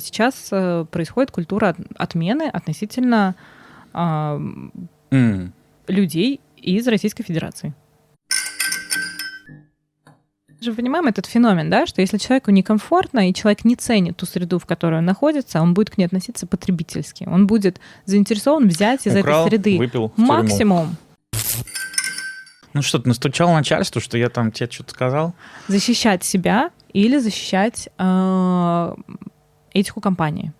Сейчас э, происходит культура отмены относительно э, mm. людей из Российской Федерации. Мы же понимаем этот феномен, да, что если человеку некомфортно, и человек не ценит ту среду, в которой он находится, он будет к ней относиться потребительски. Он будет заинтересован взять из Украл, этой среды выпил максимум. Ну что, ты настучал начальству, что я там тебе что-то сказал? Защищать себя или защищать э, этику компании.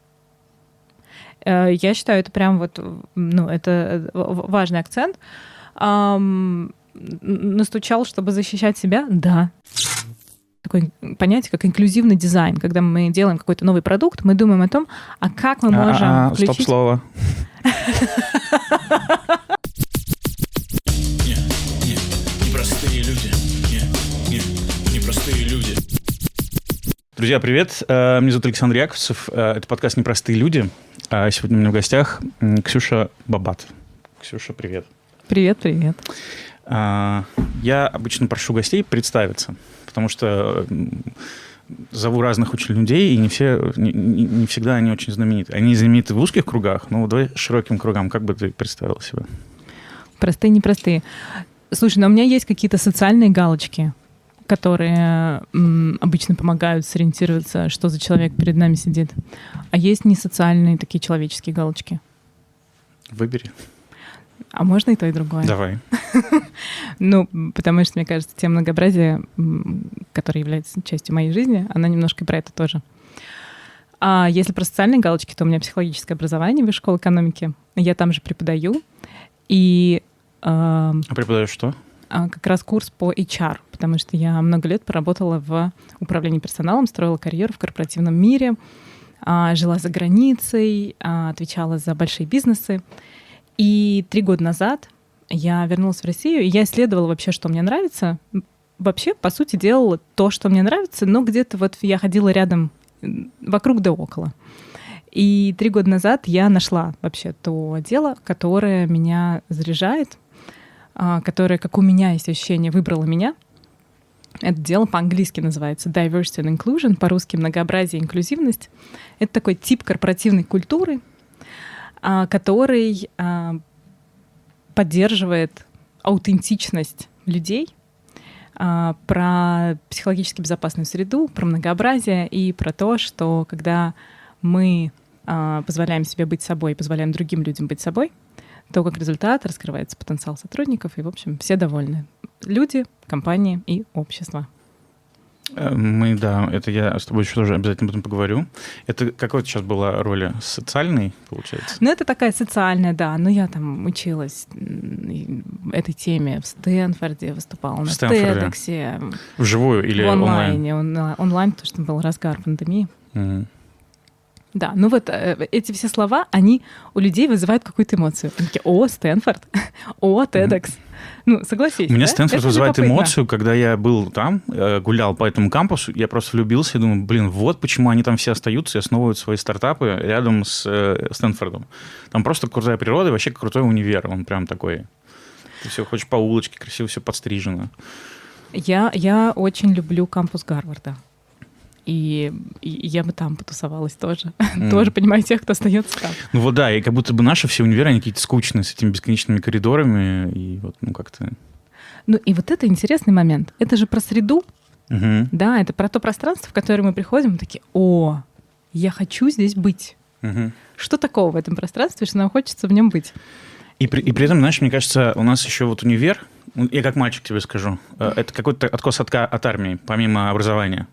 Э, я считаю, это прям вот, ну, это важный акцент. Эм, настучал, чтобы защищать себя? Да. Такое понятие, как инклюзивный дизайн. Когда мы делаем какой-то новый продукт, мы думаем о том, а как мы можем А-а-а, включить... Стоп-слово. Друзья, привет. Э, меня зовут Александр Яковцев. Э, это подкаст «Непростые люди». А сегодня у меня в гостях Ксюша Бабат. Ксюша, привет. Привет, привет. Я обычно прошу гостей представиться, потому что зову разных очень людей, и не, все, не, не всегда они очень знамениты. Они знамениты в узких кругах, но давай широким кругам. Как бы ты представил себя? Простые, непростые. Слушай, но у меня есть какие-то социальные галочки которые обычно помогают сориентироваться, что за человек перед нами сидит. А есть несоциальные такие человеческие галочки. Выбери. А можно и то, и другое? Давай. ну, потому что, мне кажется, тема многообразия, которая является частью моей жизни, она немножко про это тоже. А если про социальные галочки, то у меня психологическое образование в школе экономики. Я там же преподаю. И... Э, а преподаешь что? А, как раз курс по HR, потому что я много лет поработала в управлении персоналом, строила карьеру в корпоративном мире, а, жила за границей, а, отвечала за большие бизнесы. И три года назад я вернулась в Россию, и я исследовала вообще, что мне нравится. Вообще, по сути, делала то, что мне нравится, но где-то вот я ходила рядом, вокруг да около. И три года назад я нашла вообще то дело, которое меня заряжает, которая, как у меня есть ощущение, выбрала меня. Это дело по-английски называется Diversity and Inclusion, по-русски многообразие и инклюзивность. Это такой тип корпоративной культуры, а, который а, поддерживает аутентичность людей, про психологически безопасную среду, про многообразие и про то, что когда мы позволяем себе быть собой, позволяем другим людям быть собой — то как результат раскрывается потенциал сотрудников, и, в общем, все довольны. Люди, компании и общество. Э, мы, да, это я с тобой еще тоже обязательно об этом поговорю. Это какой сейчас была роль социальной, получается? Ну, это такая социальная, да. Но я там училась этой теме в Стэнфорде, выступала в на Стэнфорде. Вживую или в онлайне? онлайн? Онлайн, потому что был разгар пандемии. Mm. Да, ну вот э, эти все слова, они у людей вызывают какую-то эмоцию. Они такие, о, Стэнфорд, о, TEDx. Ну, согласись. У меня да? Стэнфорд Это вызывает эмоцию, когда я был там, э, гулял по этому кампусу, я просто влюбился и думаю, блин, вот почему они там все остаются и основывают свои стартапы рядом с э, Стэнфордом. Там просто крутая природа и вообще крутой универ. Он прям такой. Ты все хочешь по улочке, красиво все подстрижено. Я, я очень люблю кампус Гарварда и, и я бы там потусовалась тоже. Mm. тоже понимаю тех, кто остается там. Ну вот да, и как будто бы наши все универы, они какие-то скучные с этими бесконечными коридорами, и вот, ну как-то... Ну и вот это интересный момент. Это же про среду, uh да, это про то пространство, в которое мы приходим, мы такие, о, я хочу здесь быть. uh Что такого в этом пространстве, что нам хочется в нем быть? И при, и при этом, знаешь, мне кажется, у нас еще вот универ, я как мальчик тебе скажу, э, это какой-то откос от, от армии, помимо образования.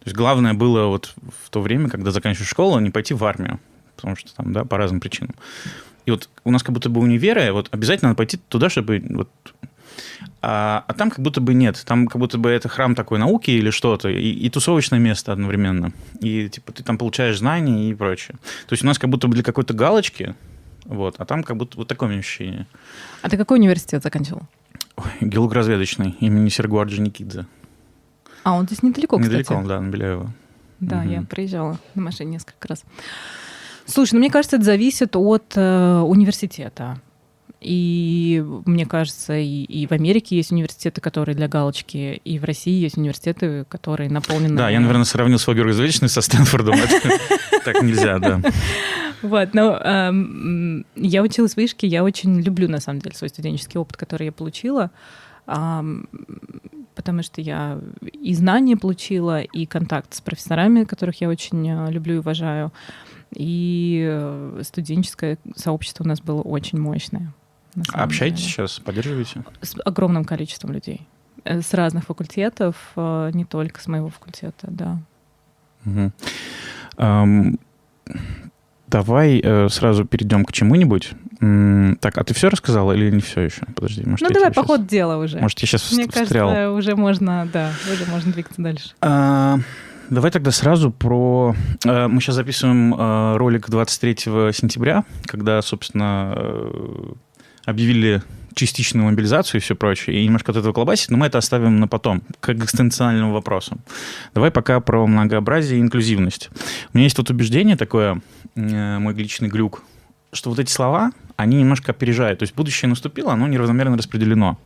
То есть главное было вот в то время, когда заканчиваешь школу, не пойти в армию, потому что там, да, по разным причинам. И вот у нас как будто бы универы, вот обязательно надо пойти туда, чтобы вот а, а там как будто бы нет. Там как будто бы это храм такой науки или что-то, и, и тусовочное место одновременно. И типа ты там получаешь знания и прочее. То есть у нас как будто бы для какой-то галочки, вот, а там как будто вот такое ощущение. А ты какой университет заканчивал? Геолог-разведочный имени Сергуа Орджоникидзе. А он здесь недалеко, кстати. Недалеко, да, на Беляева. Да, угу. я приезжала на машине несколько раз. Слушай, ну мне кажется, это зависит от э, университета. И мне кажется, и, и в Америке есть университеты, которые для галочки, и в России есть университеты, которые наполнены... Да, я, наверное, сравнил свой георгиевич со Стэнфордом. Так нельзя, да. Вот, но эм, я училась в вышке, я очень люблю, на самом деле, свой студенческий опыт, который я получила, потому что я и знания получила, и контакт с профессорами, которых я очень э, люблю и уважаю, и э, студенческое сообщество у нас было очень мощное. А общаетесь деле. сейчас, поддерживаете? С огромным количеством людей. Э, с разных факультетов, не только с моего факультета, да. Угу. Um, Давай э, сразу перейдем к чему-нибудь. М-м, так, а ты все рассказала или не все еще? Подожди, может, ну давай по ходу дела уже. Может, я сейчас Мне встрял. кажется, уже можно, да, уже можно двигаться дальше. А, давай тогда сразу про... Э, мы сейчас записываем э, ролик 23 сентября, когда, собственно, э, объявили частичную мобилизацию и все прочее, и немножко от этого колбасить, но мы это оставим на потом, к экзистенциальному вопросу. Давай пока про многообразие и инклюзивность. У меня есть тут убеждение такое, э, мой личный глюк, что вот эти слова, они немножко опережают. То есть будущее наступило, оно неравномерно распределено.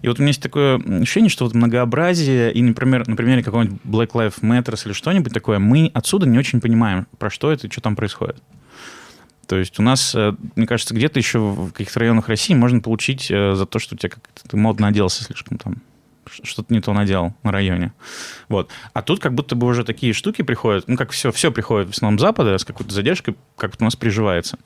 И вот у меня есть такое ощущение, что вот многообразие, и, например, на примере какого-нибудь Black Lives Matter или что-нибудь такое, мы отсюда не очень понимаем, про что это и что там происходит. То есть у нас, э, мне кажется, где-то еще в каких-то районах России можно получить э, за то, что у тебя как-то ты модно оделся слишком там что-то не то надел на районе. Вот. А тут как будто бы уже такие штуки приходят, ну, как все, все приходит в основном Запада с какой-то задержкой, как-то у нас приживается.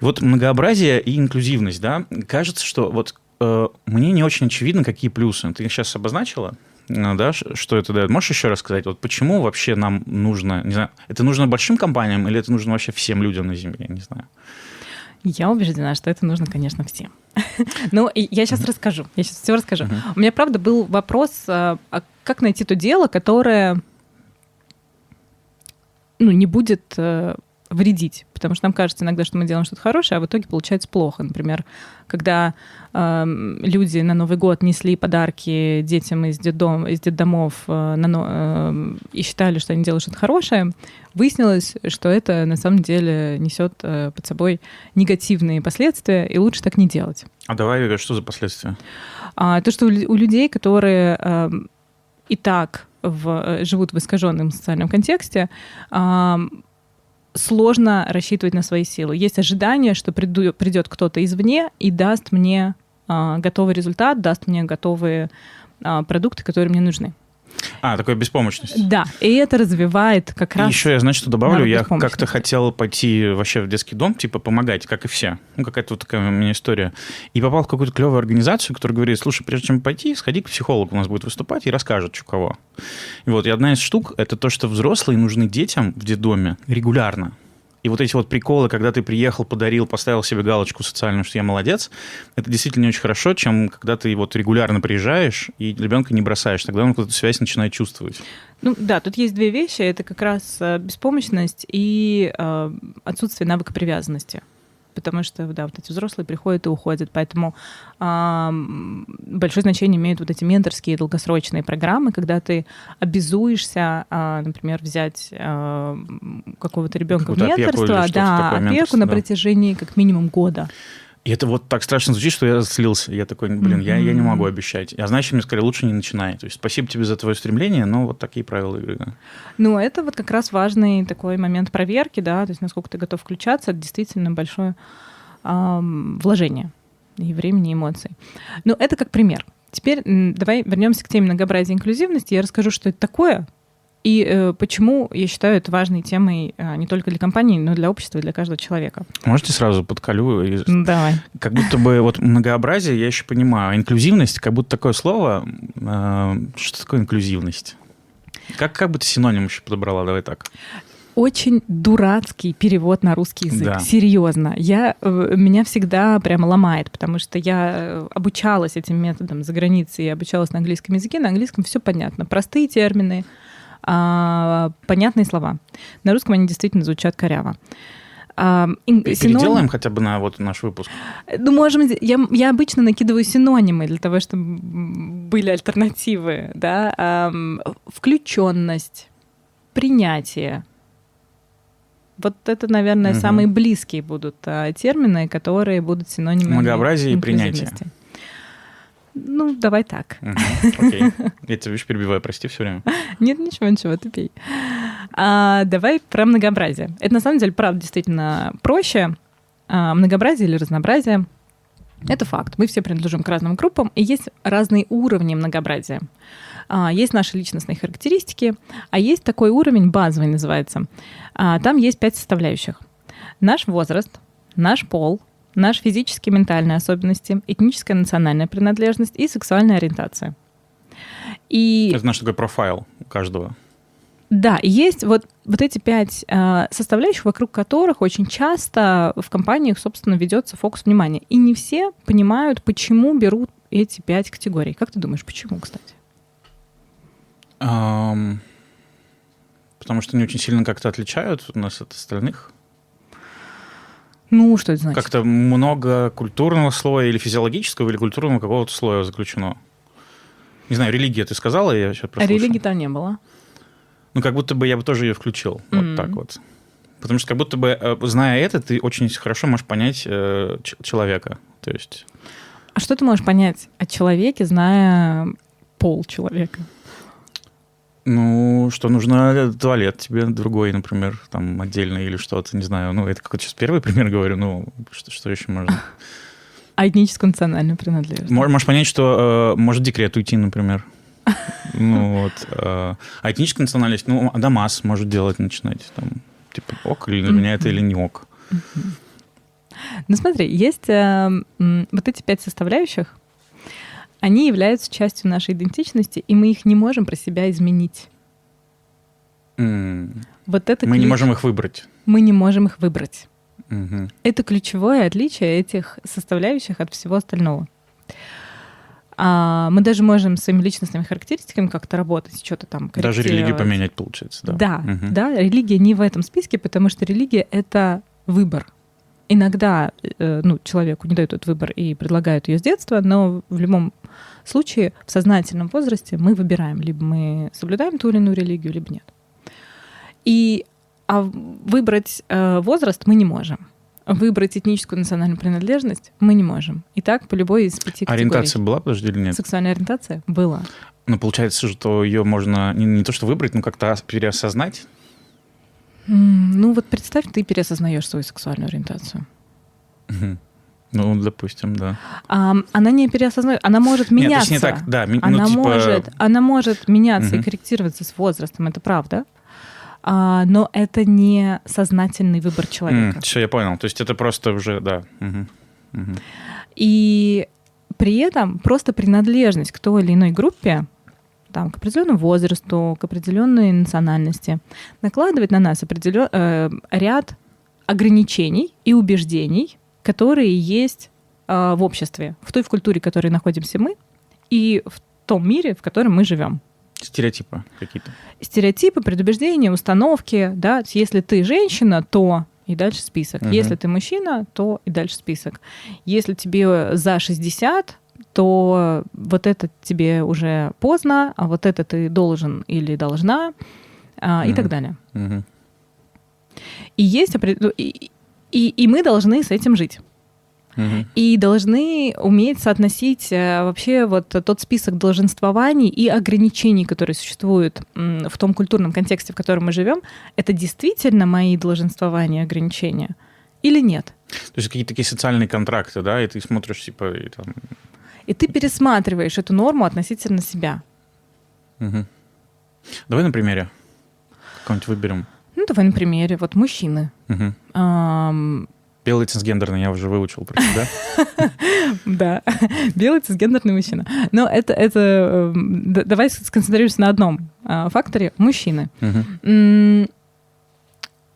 Вот многообразие и инклюзивность, да, кажется, что вот э, мне не очень очевидно, какие плюсы. Ты их сейчас обозначила? Ну да, что это дает? Можешь еще рассказать, вот почему вообще нам нужно, не знаю, это нужно большим компаниям или это нужно вообще всем людям на Земле, не знаю. Я убеждена, что это нужно, конечно, всем. Ну, я сейчас расскажу. Я сейчас все расскажу. У меня, правда, был вопрос, а, а как найти то дело, которое ну, не будет э, вредить, потому что нам кажется иногда, что мы делаем что-то хорошее, а в итоге получается плохо. Например, когда э, люди на Новый год несли подарки детям из, детдом, из детдомов э, на, э, и считали, что они делают что-то хорошее, выяснилось, что это на самом деле несет э, под собой негативные последствия, и лучше так не делать. А давай, что за последствия? А, то, что у, у людей, которые э, и так в, живут в искаженном социальном контексте, э, сложно рассчитывать на свои силы. Есть ожидание, что приду, придет кто-то извне и даст мне а, готовый результат, даст мне готовые а, продукты, которые мне нужны. А, такая беспомощность. Да, и это развивает как раз... И еще я, значит, добавлю, я как-то хотел пойти вообще в детский дом, типа, помогать, как и все. Ну, какая-то вот такая у меня история. И попал в какую-то клевую организацию, которая говорит, слушай, прежде чем пойти, сходи к психологу, у нас будет выступать и расскажет, что кого. И вот, и одна из штук, это то, что взрослые нужны детям в детдоме регулярно. И вот эти вот приколы, когда ты приехал, подарил, поставил себе галочку социальную, что я молодец, это действительно не очень хорошо, чем когда ты вот регулярно приезжаешь и ребенка не бросаешь. Тогда он эту связь начинает чувствовать. Ну да, тут есть две вещи. Это как раз э, беспомощность и э, отсутствие навыка привязанности потому что, да, вот эти взрослые приходят и уходят, поэтому э, большое значение имеют вот эти менторские долгосрочные программы, когда ты обязуешься, э, например, взять э, какого-то ребенка в менторство, да, опеку на протяжении как минимум года. И это вот так страшно звучит, что я слился. Я такой, блин, я, я не могу обещать. А значит, мне сказали, лучше не начинай. То есть спасибо тебе за твое стремление, но вот такие правила игры. Да. Ну, это вот как раз важный такой момент проверки, да, то есть насколько ты готов включаться, это действительно большое эм, вложение и времени, и эмоций. Ну, это как пример. Теперь давай вернемся к теме многообразия и инклюзивности. Я расскажу, что это такое, и э, почему я считаю это важной темой э, не только для компании, но и для общества и для каждого человека. Можете сразу подколю? И... Давай. Как будто бы вот многообразие я еще понимаю, инклюзивность, как будто такое слово. Э, что такое инклюзивность? Как, как бы ты синоним еще подобрала? Давай так очень дурацкий перевод на русский язык. Да. Серьезно. Я, э, меня всегда прямо ломает, потому что я э, обучалась этим методом за границей, я обучалась на английском языке, на английском все понятно. Простые термины, а, понятные слова. На русском они действительно звучат коряво. А, Переделаем синоним... хотя бы на вот наш выпуск. Ну, можем... Я, я обычно накидываю синонимы для того, чтобы были альтернативы. Да? А, включенность, принятие. Вот это, наверное, угу. самые близкие будут а, термины, которые будут синонимами Многообразие и принятие. Ну, давай так. Окей. Я тебя, видишь, перебиваю, прости все время. Нет, ничего, ничего, ты пей. А, давай про многообразие. Это на самом деле, правда, действительно проще. А, многообразие или разнообразие — это факт. Мы все принадлежим к разным группам, и есть разные уровни многообразия. А, есть наши личностные характеристики, а есть такой уровень, базовый называется. А, там есть пять составляющих. Наш возраст, наш пол, наши физические и ментальные особенности, этническая национальная принадлежность и сексуальная ориентация. И... Это наш такой профайл у каждого. Да, есть вот, вот эти пять э, составляющих, вокруг которых очень часто в компаниях, собственно, ведется фокус внимания. И не все понимают, почему берут эти пять категорий. Как ты думаешь, почему, кстати? Um, потому что они очень сильно как-то отличают нас от остальных. Ну, что это значит? Как-то много культурного слоя или физиологического, или культурного какого-то слоя заключено. Не знаю, религия ты сказала, я сейчас прослушал. А религии там не было. Ну, как будто бы я бы тоже ее включил. Mm-hmm. Вот так вот. Потому что как будто бы, э, зная это, ты очень хорошо можешь понять э, человека. То есть... А что ты можешь понять о человеке, зная пол человека? Ну, что нужно туалет тебе другой, например, там отдельный или что-то, не знаю. Ну, это какой-то сейчас первый пример говорю, ну, что, что еще можно? А этническую национальную принадлежность? Можешь понять, что э, может декрет уйти, например. Ну вот. Э, а этническая национальность, ну, Дамас может делать, начинать. Там, типа, ок, или для меня это или не ок. Ну смотри, есть э, вот эти пять составляющих, они являются частью нашей идентичности, и мы их не можем про себя изменить. Mm. Вот это мы ключ... не можем их выбрать. Мы не можем их выбрать. Mm-hmm. Это ключевое отличие этих составляющих от всего остального. А мы даже можем своими личностными характеристиками как-то работать, что-то там Даже религию поменять, получается, да. Да, угу. да, религия не в этом списке, потому что религия — это выбор. Иногда э, ну, человеку не дают этот выбор и предлагают ее с детства, но в любом случае в сознательном возрасте мы выбираем, либо мы соблюдаем ту или иную религию, либо нет. И а выбрать э, возраст мы не можем. Выбрать этническую национальную принадлежность мы не можем. И так по любой из пяти категорий. Ориентация была, подожди, или нет? Сексуальная ориентация была. Ну, получается, что ее можно не, не то что выбрать, но как-то переосознать? Ну, вот представь, ты переосознаешь свою сексуальную ориентацию. Ну, допустим, да. А, она не переосознает, она может меняться. Нет, не так, да. Ну, она, типа... может, она может меняться угу. и корректироваться с возрастом, это правда. А, но это не сознательный выбор человека. Mm, все, я понял. То есть это просто уже, да. Угу. Угу. И при этом просто принадлежность к той или иной группе, там, к определенному возрасту, к определенной национальности, накладывает на нас определен, э, ряд ограничений и убеждений, которые есть э, в обществе, в той в культуре, в которой находимся мы, и в том мире, в котором мы живем. Стереотипы какие-то. Стереотипы, предубеждения, установки, да. Если ты женщина, то и дальше список. Угу. Если ты мужчина, то и дальше список. Если тебе за 60, то вот это тебе уже поздно, а вот это ты должен или должна, а, угу. и так далее. Угу. И есть и, и, и мы должны с этим жить. Угу. И должны уметь соотносить э, вообще вот тот список долженствований и ограничений, которые существуют в том культурном контексте, в котором мы живем, это действительно мои долженствования и ограничения или нет? То есть какие-то такие социальные контракты, да, и ты смотришь, типа, и там... И ты пересматриваешь эту норму относительно себя. Угу. Давай на примере. Какой-нибудь выберем. Ну, давай на примере. Вот мужчины. Угу. Эм... Белый цисгендерный я уже выучил про себя. Да, белый цисгендерный мужчина. Но это, это эм, давай сконцентрируемся на одном а, факторе – мужчины.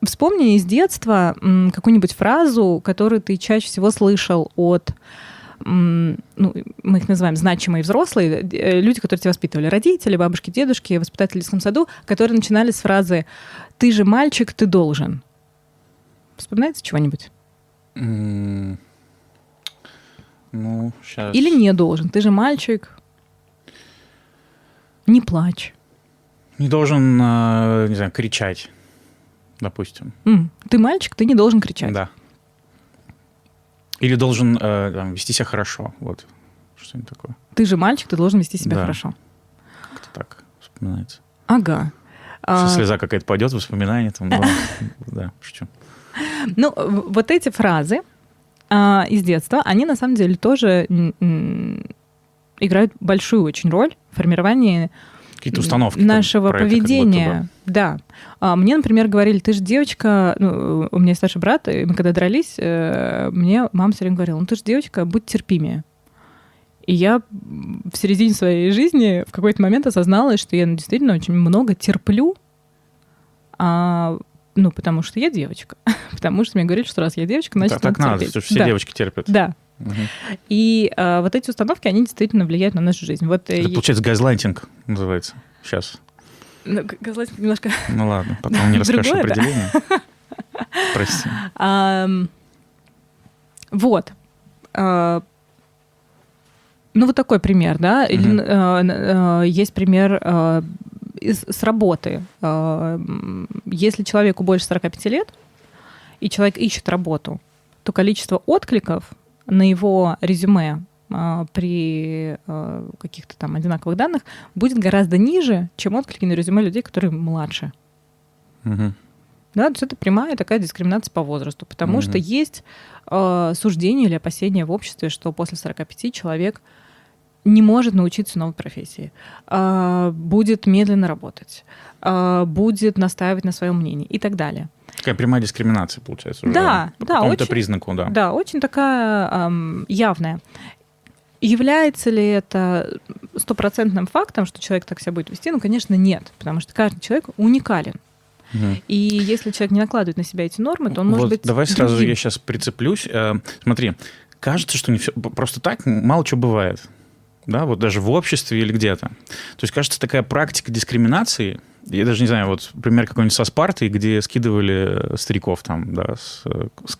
Вспомни из детства какую-нибудь фразу, которую ты чаще всего слышал от ну, мы их называем значимые взрослые, э, люди, которые тебя воспитывали, родители, бабушки, дедушки, воспитатели в детском саду, которые начинали с фразы «ты же мальчик, ты должен». Вспоминается чего-нибудь? Mm. Ну, сейчас. Или не должен. Ты же мальчик. Не плачь. Не должен, э, не знаю, кричать, допустим. Mm. Ты мальчик, ты не должен кричать. Да. Или должен э, там, вести себя хорошо. Вот. Что-нибудь такое. Ты же мальчик, ты должен вести себя да. хорошо. Как-то так вспоминается. Ага. А... Слеза какая-то пойдет, воспоминания там. Да, шучу. Ну, вот эти фразы а, из детства, они на самом деле тоже играют большую очень роль в формировании какие-то установки нашего поведения. Да. А, мне, например, говорили, ты же девочка, ну, у меня старший брат, и мы когда дрались, э, мне мама все время говорила, ну ты же девочка, будь терпимее. И я в середине своей жизни в какой-то момент осознала, что я действительно очень много терплю, а, ну, потому что я девочка. потому что мне говорили, что раз я девочка, значит, да, так надо, терпеть. все да. девочки терпят. Да, и а, вот эти установки, они действительно влияют на нашу жизнь. Вот, э, Это, получается, газлайтинг называется сейчас. Ну, газлайтинг немножко... Ну ладно, потом не расскажешь определение. Прости. Вот. А, ну, вот такой пример, да. Или, э, э, есть пример с работы. Если человеку больше 45 лет, и человек ищет работу, то количество откликов на его резюме а, при а, каких-то там одинаковых данных будет гораздо ниже, чем отклики на резюме людей, которые младше. Угу. Да, то есть это прямая такая дискриминация по возрасту, потому угу. что есть э, суждение или опасение в обществе, что после 45 человек не может научиться новой профессии, э, будет медленно работать, э, будет настаивать на своем мнении и так далее. Такая прямая дискриминация, получается, уже да, по да, какому-то очень, признаку, да. Да, очень такая эм, явная. Является ли это стопроцентным фактом, что человек так себя будет вести? Ну, конечно, нет, потому что каждый человек уникален. Угу. И если человек не накладывает на себя эти нормы, то он вот может быть. Давай другим. сразу я сейчас прицеплюсь. Э, смотри, кажется, что не все просто так мало чего бывает. Да, вот даже в обществе или где-то. То есть, кажется, такая практика дискриминации, я даже не знаю, вот пример какой-нибудь со Спартой, где скидывали стариков там, да, с, с,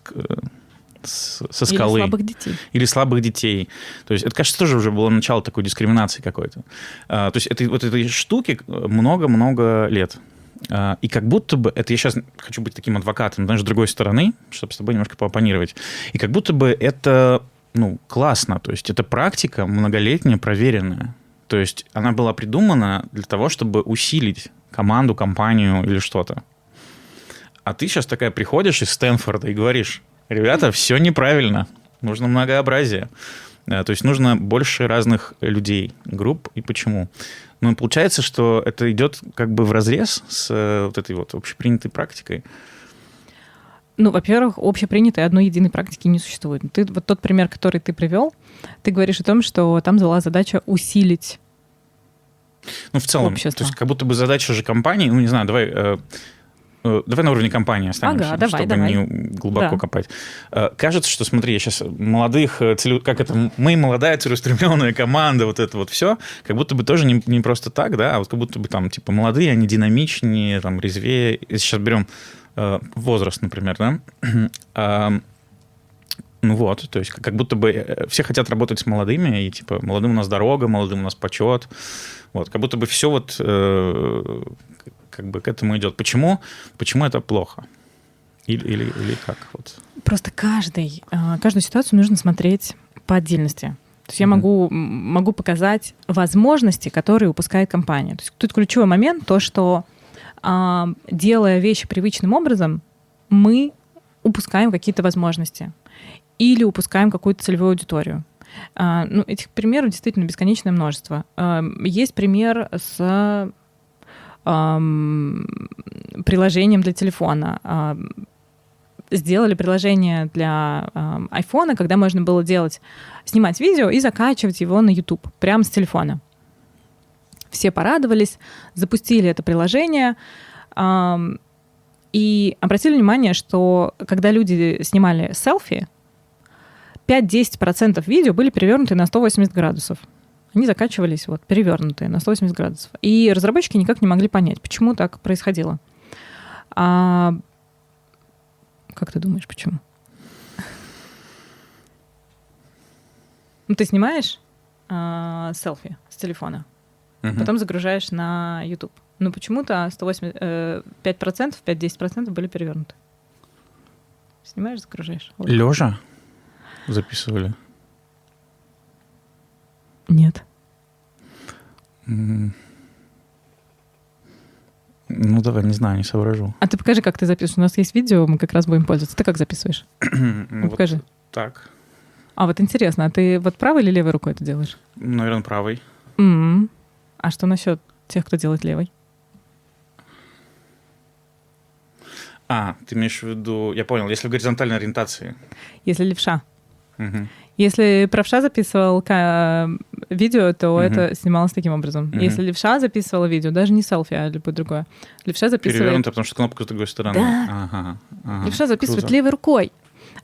с, со скалы. Или слабых детей. Или слабых детей. То есть это, кажется, тоже уже было начало такой дискриминации какой-то. А, то есть это, вот этой штуки много-много лет. А, и как будто бы, это я сейчас хочу быть таким адвокатом, даже с другой стороны, чтобы с тобой немножко поопонировать. И как будто бы это ну, классно. То есть это практика многолетняя, проверенная. То есть она была придумана для того, чтобы усилить команду, компанию или что-то. А ты сейчас такая приходишь из Стэнфорда и говоришь, ребята, все неправильно, нужно многообразие. Э, то есть нужно больше разных людей, групп. И почему? Ну, получается, что это идет как бы в разрез с э, вот этой вот общепринятой практикой. Ну, во-первых, общепринятой одной единой практики не существует. Ты, вот тот пример, который ты привел, ты говоришь о том, что там была задача усилить ну, в целом, общество. то есть как будто бы задача же компании, ну, не знаю, давай... Э, э Давай на уровне компании останемся, ага, давай, чтобы давай. не глубоко да. копать. Э, кажется, что, смотри, я сейчас молодых, э, целю... как это, мы молодая целеустремленная команда, вот это вот все, как будто бы тоже не, не просто так, да, а вот как будто бы там, типа, молодые, они динамичнее, там, резвее. Если сейчас берем возраст, например, да, э, ну вот, то есть как будто бы все хотят работать с молодыми, и типа молодым у нас дорога, молодым у нас почет, вот, как будто бы все вот э, как бы к этому идет. Почему? Почему это плохо? Или, или, или как? Вот. Просто каждый, э, каждую ситуацию нужно смотреть по отдельности. То есть mm-hmm. я могу, могу показать возможности, которые упускает компания. То есть тут ключевой момент то, что а, делая вещи привычным образом, мы упускаем какие-то возможности или упускаем какую-то целевую аудиторию. А, ну, этих примеров действительно бесконечное множество. А, есть пример с приложением для телефона. А, сделали приложение для айфона, когда можно было делать, снимать видео и закачивать его на YouTube прямо с телефона. Все порадовались, запустили это приложение. И обратили внимание, что когда люди снимали селфи, 5-10% видео были перевернуты на 180 градусов. Они закачивались вот перевернутые на 180 градусов. И разработчики никак не могли понять, почему так происходило. А как ты думаешь, почему? Ну, ты снимаешь а, селфи с телефона, угу. потом загружаешь на YouTube. Но почему-то 180, э, 5%, 5-10% были перевернуты. Снимаешь, загружаешь. Лежа? записывали? Нет. Ну, Ну, давай, не знаю, не соображу. А ты покажи, как ты записываешь. У нас есть видео, мы как раз будем пользоваться. Ты как записываешь? Ну, вот покажи. Так. А вот интересно, а ты вот правой или левой рукой это делаешь? Наверное, правый. М. А что насчет тех, кто делает левой? А, ты имеешь в виду... Я понял, если в горизонтальной ориентации. Если левша. Мгм. Если правша записывал ка- видео, то Мгм. это снималось таким образом. Мгм. Если левша записывала видео, даже не селфи, а любое другое. Левша записывает, Перевернуто, потому что кнопка с другой стороны. Да. Ага, ага. левша записывает Круто. левой рукой.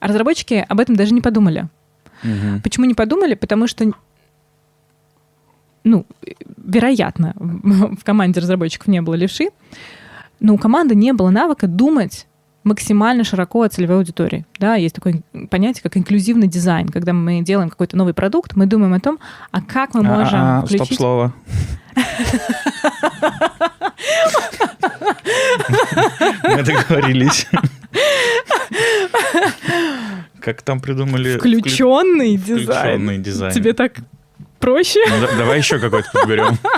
А разработчики об этом даже не подумали. Мгм. Почему не подумали? Потому что, ну, вероятно, в команде разработчиков не было левши, но у команды не было навыка думать максимально широко о целевой аудитории. Да, есть такое понятие, как инклюзивный дизайн. Когда мы делаем какой-то новый продукт, мы думаем о том, а как мы можем А, а, включить... Стоп-слово. Мы договорились. Как там придумали? Включенный дизайн. Включенный дизайн. Тебе так проще? Ну, да- давай еще какой-то подберем.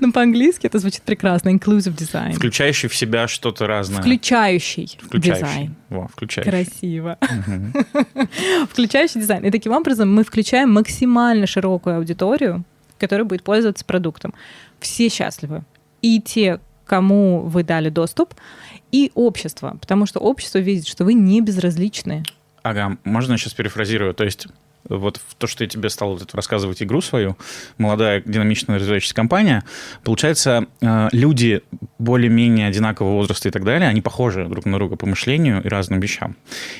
Ну, по-английски это звучит прекрасно. Inclusive design. Включающий в себя что-то разное. Включающий, Включающий. дизайн. Во, включающий. Красиво. Мгм. Включающий дизайн. И таким образом мы включаем максимально широкую аудиторию, которая будет пользоваться продуктом. Все счастливы. И те, кому вы дали доступ, и общество. Потому что общество видит, что вы не безразличны. Ага, можно сейчас перефразирую? То есть вот в то, что я тебе стал вот рассказывать игру свою, молодая динамичная развивающаяся компания, получается, э, люди более-менее одинакового возраста и так далее, они похожи друг на друга по мышлению и разным вещам.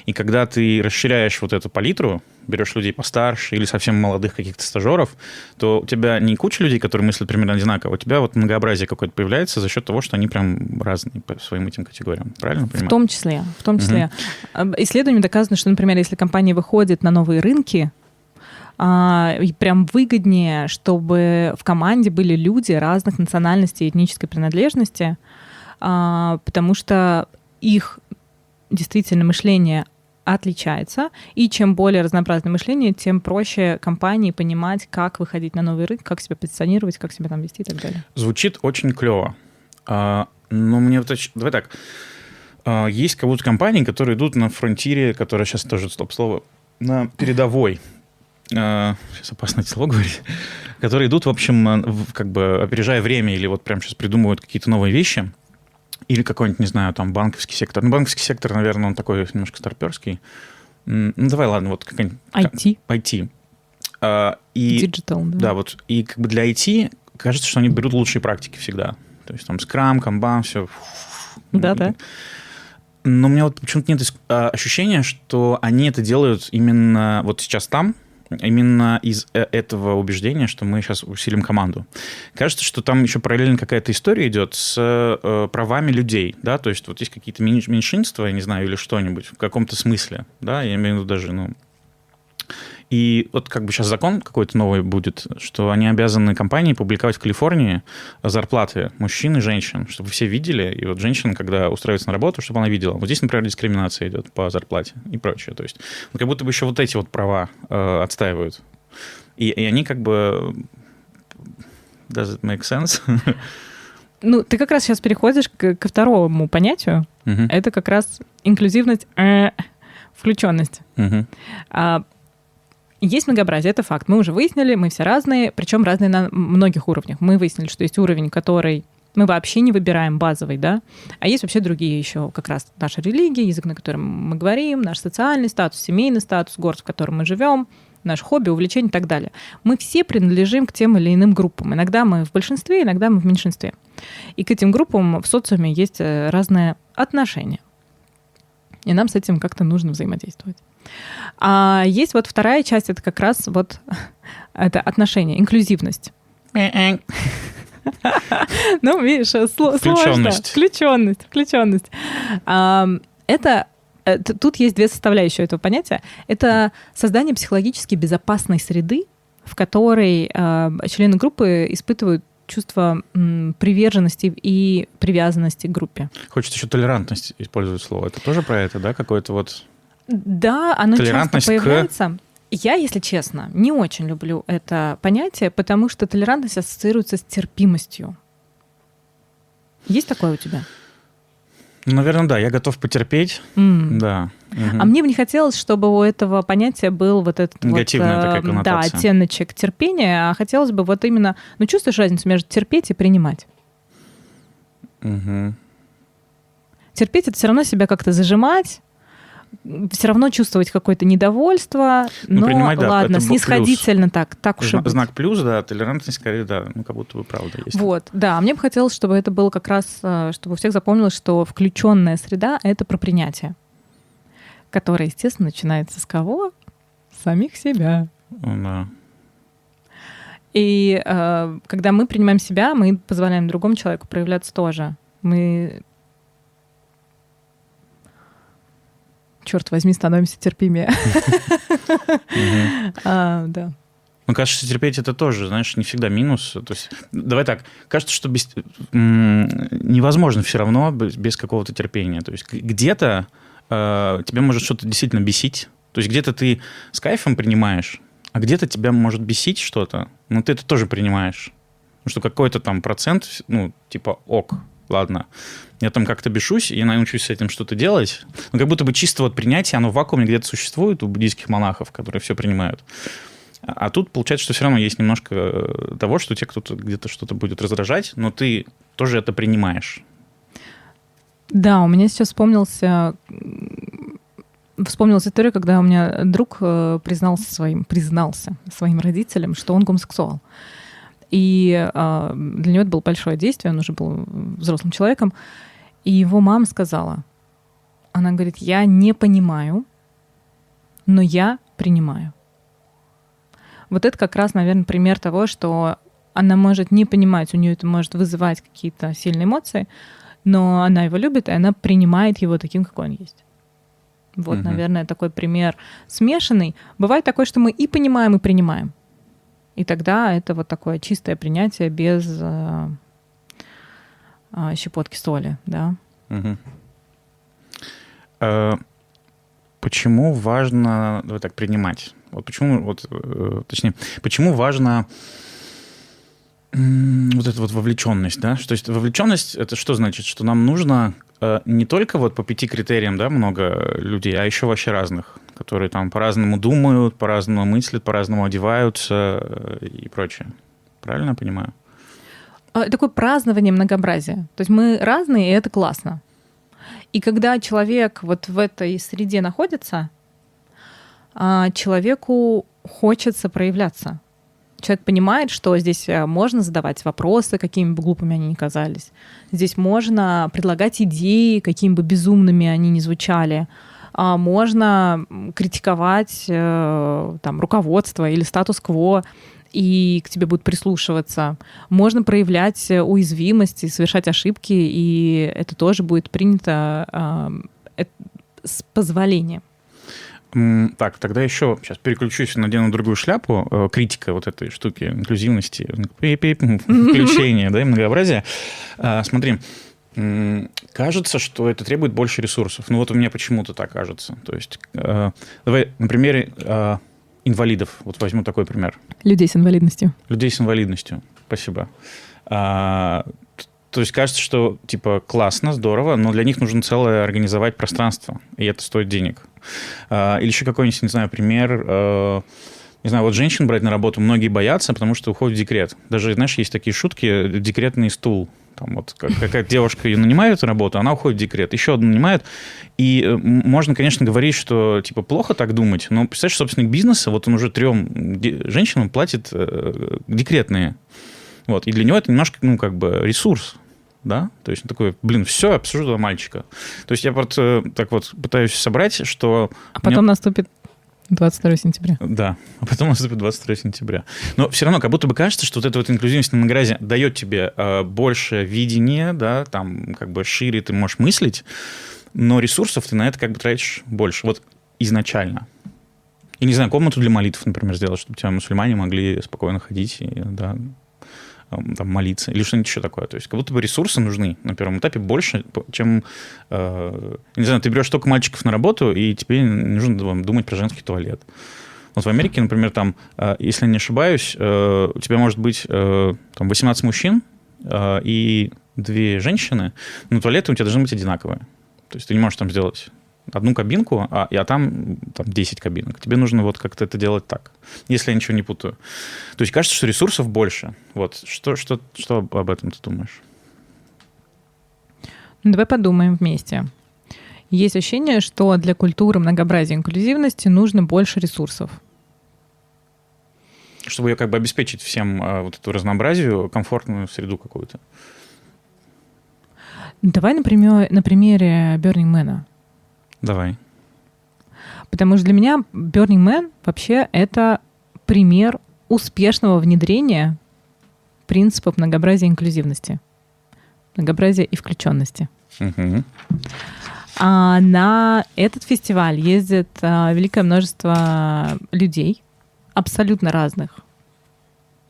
И когда ты расширяешь вот эту палитру, берешь людей постарше или совсем молодых каких-то стажеров, то у тебя не куча людей, которые мыслят примерно одинаково, у тебя вот многообразие какое-то появляется за счет того, что они прям разные по своим этим категориям. Правильно В понимаю? том числе. В том числе. Об- Исследованием доказано, что, например, если компания выходит на новые рынки, а, и прям выгоднее, чтобы в команде были люди разных национальностей и этнической принадлежности, а, потому что их действительно мышление отличается, и чем более разнообразное мышление, тем проще компании понимать, как выходить на новый рынок, как себя позиционировать, как себя там вести и так далее. Звучит очень клево. А, но мне вот... Давай так. А, есть как будто компании, которые идут на фронтире, которые сейчас тоже стоп-слово, на передовой. А, сейчас опасно эти слова говорить. Которые идут, в общем, а, в- как бы опережая время или вот прямо сейчас придумывают какие-то новые вещи. Или какой-нибудь, не знаю, там банковский сектор. Ну, банковский сектор, наверное, он такой немножко старперский. Ну, давай, ладно, вот какая-нибудь... IT, IT. А, и... digital. Да, вот и как бы для IT кажется, что они берут лучшие практики всегда. То есть там скрам, камбан, все. Да-да. Но у меня вот почему-то нет а, ощущения, что они это делают именно вот сейчас там, именно из э, этого убеждения, что мы сейчас усилим команду. Кажется, что там еще параллельно какая-то история идет с э, правами людей, да, то есть вот есть какие-то меньшинства, я не знаю, или что-нибудь в каком-то смысле, да, я имею в виду даже, ну, и вот как бы сейчас закон какой-то новый будет, что они обязаны компании публиковать в Калифорнии зарплаты мужчин и женщин, чтобы все видели. И вот женщина, когда устраивается на работу, чтобы она видела. Вот здесь, например, дискриминация идет по зарплате и прочее. То есть ну, как будто бы еще вот эти вот права э, отстаивают. И, и они как бы... Does it make sense? Ну, ты как раз сейчас переходишь к- ко второму понятию. Мгм. Это как раз инклюзивность, э, включенность. Мгм. А, Есть многообразие, это факт. Мы уже выяснили, мы все разные, причем разные на многих уровнях. Мы выяснили, что есть уровень, который мы вообще не выбираем базовый, да, а есть вообще другие еще, как раз наша религия, язык, на котором мы говорим, наш социальный статус, семейный статус, город, в котором мы живем, наш хобби, увлечение и так далее. Мы все принадлежим к тем или иным группам. Иногда мы в большинстве, иногда мы в меньшинстве. И к этим группам в социуме есть э, разное отношение. И нам с этим как-то нужно взаимодействовать. А есть вот вторая часть, это как раз вот это отношение, инклюзивность. Ну, видишь, э, сло- сложно. Включенность. Включенность. Это э, тут есть две составляющие этого понятия. Это создание психологически безопасной среды, в которой члены группы испытывают чувство приверженности и привязанности к группе. Хочется еще толерантность использовать слово. Это тоже про это, да, какое-то вот... Да, оно часто Толерантность к- появляется. Я, если честно, не очень люблю это понятие, потому что толерантность ассоциируется с терпимостью. Есть такое у тебя? Наверное, да, я готов потерпеть, М. да. Мгм. А мне бы не хотелось, чтобы у этого понятия был вот этот вот, Негативная такая э, да, коннотация. оттеночек терпения, а хотелось бы вот именно, ну, чувствуешь разницу между терпеть и принимать? Мгм. Терпеть — это все равно себя как-то зажимать, все равно чувствовать какое-то недовольство, Ну, но принимать, да, ладно, снисходительно так, так уж и быть. Знак плюс, да, толерантность, скорее, да, ну, как будто бы правда есть. Вот, да, мне бы хотелось, чтобы это было как раз, э, чтобы у всех запомнилось, что включенная среда — это про принятие, которое, естественно, начинается с кого? С самих себя. Да. И э, когда мы принимаем себя, мы позволяем другому человеку проявляться тоже. Мы, черт возьми, становимся терпимее. А, Да. Ну, кажется, терпеть это тоже, знаешь, не всегда минус. То есть, давай так, кажется, что без, невозможно все равно без, какого-то терпения. То есть где-то э, тебя может что-то действительно бесить. То есть где-то ты с кайфом принимаешь, а где-то тебя может бесить что-то, но ты это тоже принимаешь. Ну, что какой-то там процент, ну, типа ок, ладно. Я там как-то бешусь, я научусь с этим что-то делать. Но как будто бы чисто вот принятие, оно в вакууме где-то существует у буддийских монахов, которые все принимают. А тут получается, что все равно есть немножко э, того, что тебе кто-то где-то что-то будет раздражать, но ты тоже это принимаешь. Да, у меня сейчас вспомнился вспомнилась история, когда у меня друг э, признался своим, признался своим родителям, что он гомосексуал. И э, для него это было большое действие, он уже был взрослым человеком. И его мама сказала, она говорит, я не понимаю, но я принимаю. Вот это как раз, наверное, пример того, что она может не понимать, у нее это может вызывать какие-то сильные эмоции, но она его любит, и она принимает его таким, какой он есть. Вот, Мгм. наверное, такой пример смешанный. Бывает такое, что мы и понимаем, и принимаем. И тогда это вот такое чистое принятие без э, а, щепотки соли, да. Мгм. Э, Почему важно давай так принимать? Вот почему, вот, э, точнее, почему важно вот эта вот вовлеченность, да? То есть вовлеченность это что значит? Что нам нужно э, не только вот по пяти критериям, да, много людей, а еще вообще разных, которые там по-разному думают, по-разному мыслят, по-разному одеваются э, и прочее. Правильно я понимаю? А, Такое празднование многообразия. То есть мы разные, и это классно. И когда человек вот в этой среде находится, а, человеку хочется проявляться. Человек понимает, что здесь э, можно задавать вопросы, какими бы глупыми они ни казались. Здесь можно предлагать идеи, какими бы безумными они ни звучали. А Можно критиковать э, там, руководство или статус-кво, и к тебе будут прислушиваться. Можно проявлять э, уязвимость и совершать ошибки, и это тоже будет принято э, с позволения. Так, тогда еще сейчас переключусь, надену другую шляпу. Э, Критика вот этой штуки, инклюзивности, пип-пип, включения, да, и многообразия. А, Смотри, кажется, что это требует больше ресурсов. Ну вот у меня почему-то так кажется. То есть, э, давай на примере э, инвалидов. Вот возьму такой пример. Людей с инвалидностью. Людей с инвалидностью. Спасибо. Т- то есть кажется, что типа классно, здорово, но для них нужно целое организовать пространство, и это стоит денег. А, или еще какой-нибудь, не знаю, пример. э, не знаю, вот женщин брать на работу многие боятся, потому что уходят в декрет. Даже, знаешь, есть такие шутки, декретный стул. Там вот как- какая-то девушка ее нанимает на работу, она уходит в декрет. Еще одну нанимают. И э, можно, конечно, говорить, что типа плохо так думать, но представляешь, собственник бизнеса, вот он уже трем женщинам платит э, декретные. Вот. И для него это немножко, ну, как бы ресурс. Да? То есть он такой, блин, все, обсужу этого мальчика. То есть я вот э, так вот пытаюсь собрать, что... А у меня- потом наступит 22 сентября. да, а потом наступит 22 сентября. Но все равно как будто бы кажется, что вот эта вот инклюзивность на многообразие дает тебе э, больше видения, да, там как бы шире ты можешь мыслить, но ресурсов ты на это как бы тратишь больше. Вот изначально. И не знаю, комнату для молитв, например, сделать, чтобы тебя мусульмане могли спокойно ходить и, да, там, молиться, или что-нибудь еще такое. То есть как будто бы ресурсы нужны на первом этапе больше, чем, э, не знаю, ты берешь только мальчиков на работу, и тебе нужно думать про женский туалет. Вот в Америке, например, там, э, если не ошибаюсь, э, у тебя может быть э, там 18 мужчин и две женщины, но туалеты у тебя должны быть одинаковые. То есть ты не можешь там сделать одну кабинку, а, а там, там 10 кабинок. Тебе нужно вот как-то это делать так, если я ничего не путаю. То есть кажется, что ресурсов больше. Вот. Что, что, что об этом ты думаешь? Ну, давай подумаем вместе. Есть ощущение, что для культуры многообразия и инклюзивности нужно больше ресурсов. Чтобы ее как бы обеспечить всем а, вот эту разнообразию, комфортную среду какую-то. Давай, например, на примере Burning Man. Давай. Потому что для меня Burning Man вообще это пример успешного внедрения принципов многообразия и инклюзивности. Многообразия и включенности. Угу. А на этот фестиваль ездит а, великое множество людей, абсолютно разных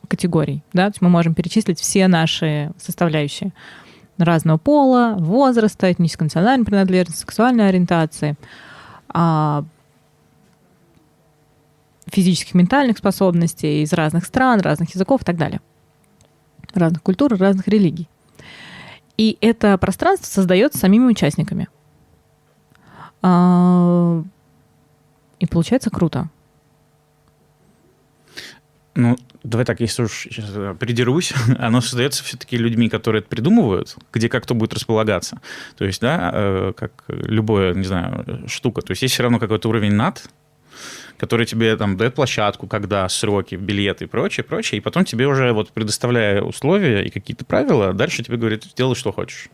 категорий. Да? То есть мы можем перечислить все наши составляющие разного пола, возраста, этнической национальной принадлежности, сексуальной ориентации, а, физических, ментальных способностей из разных стран, разных языков и так далее. Разных культур, разных религий. И это пространство создается самими участниками. А, и получается круто. Ну, давай так, если уж сейчас э, придерусь, оно создается все-таки людьми, которые это придумывают, где как кто будет располагаться. То есть, да, э, как любая, не знаю, штука. То есть есть все равно какой-то уровень над, который тебе там дает площадку, когда, сроки, билеты и прочее, прочее, и потом тебе уже вот предоставляя условия и какие-то правила, дальше тебе говорит, делай, что хочешь.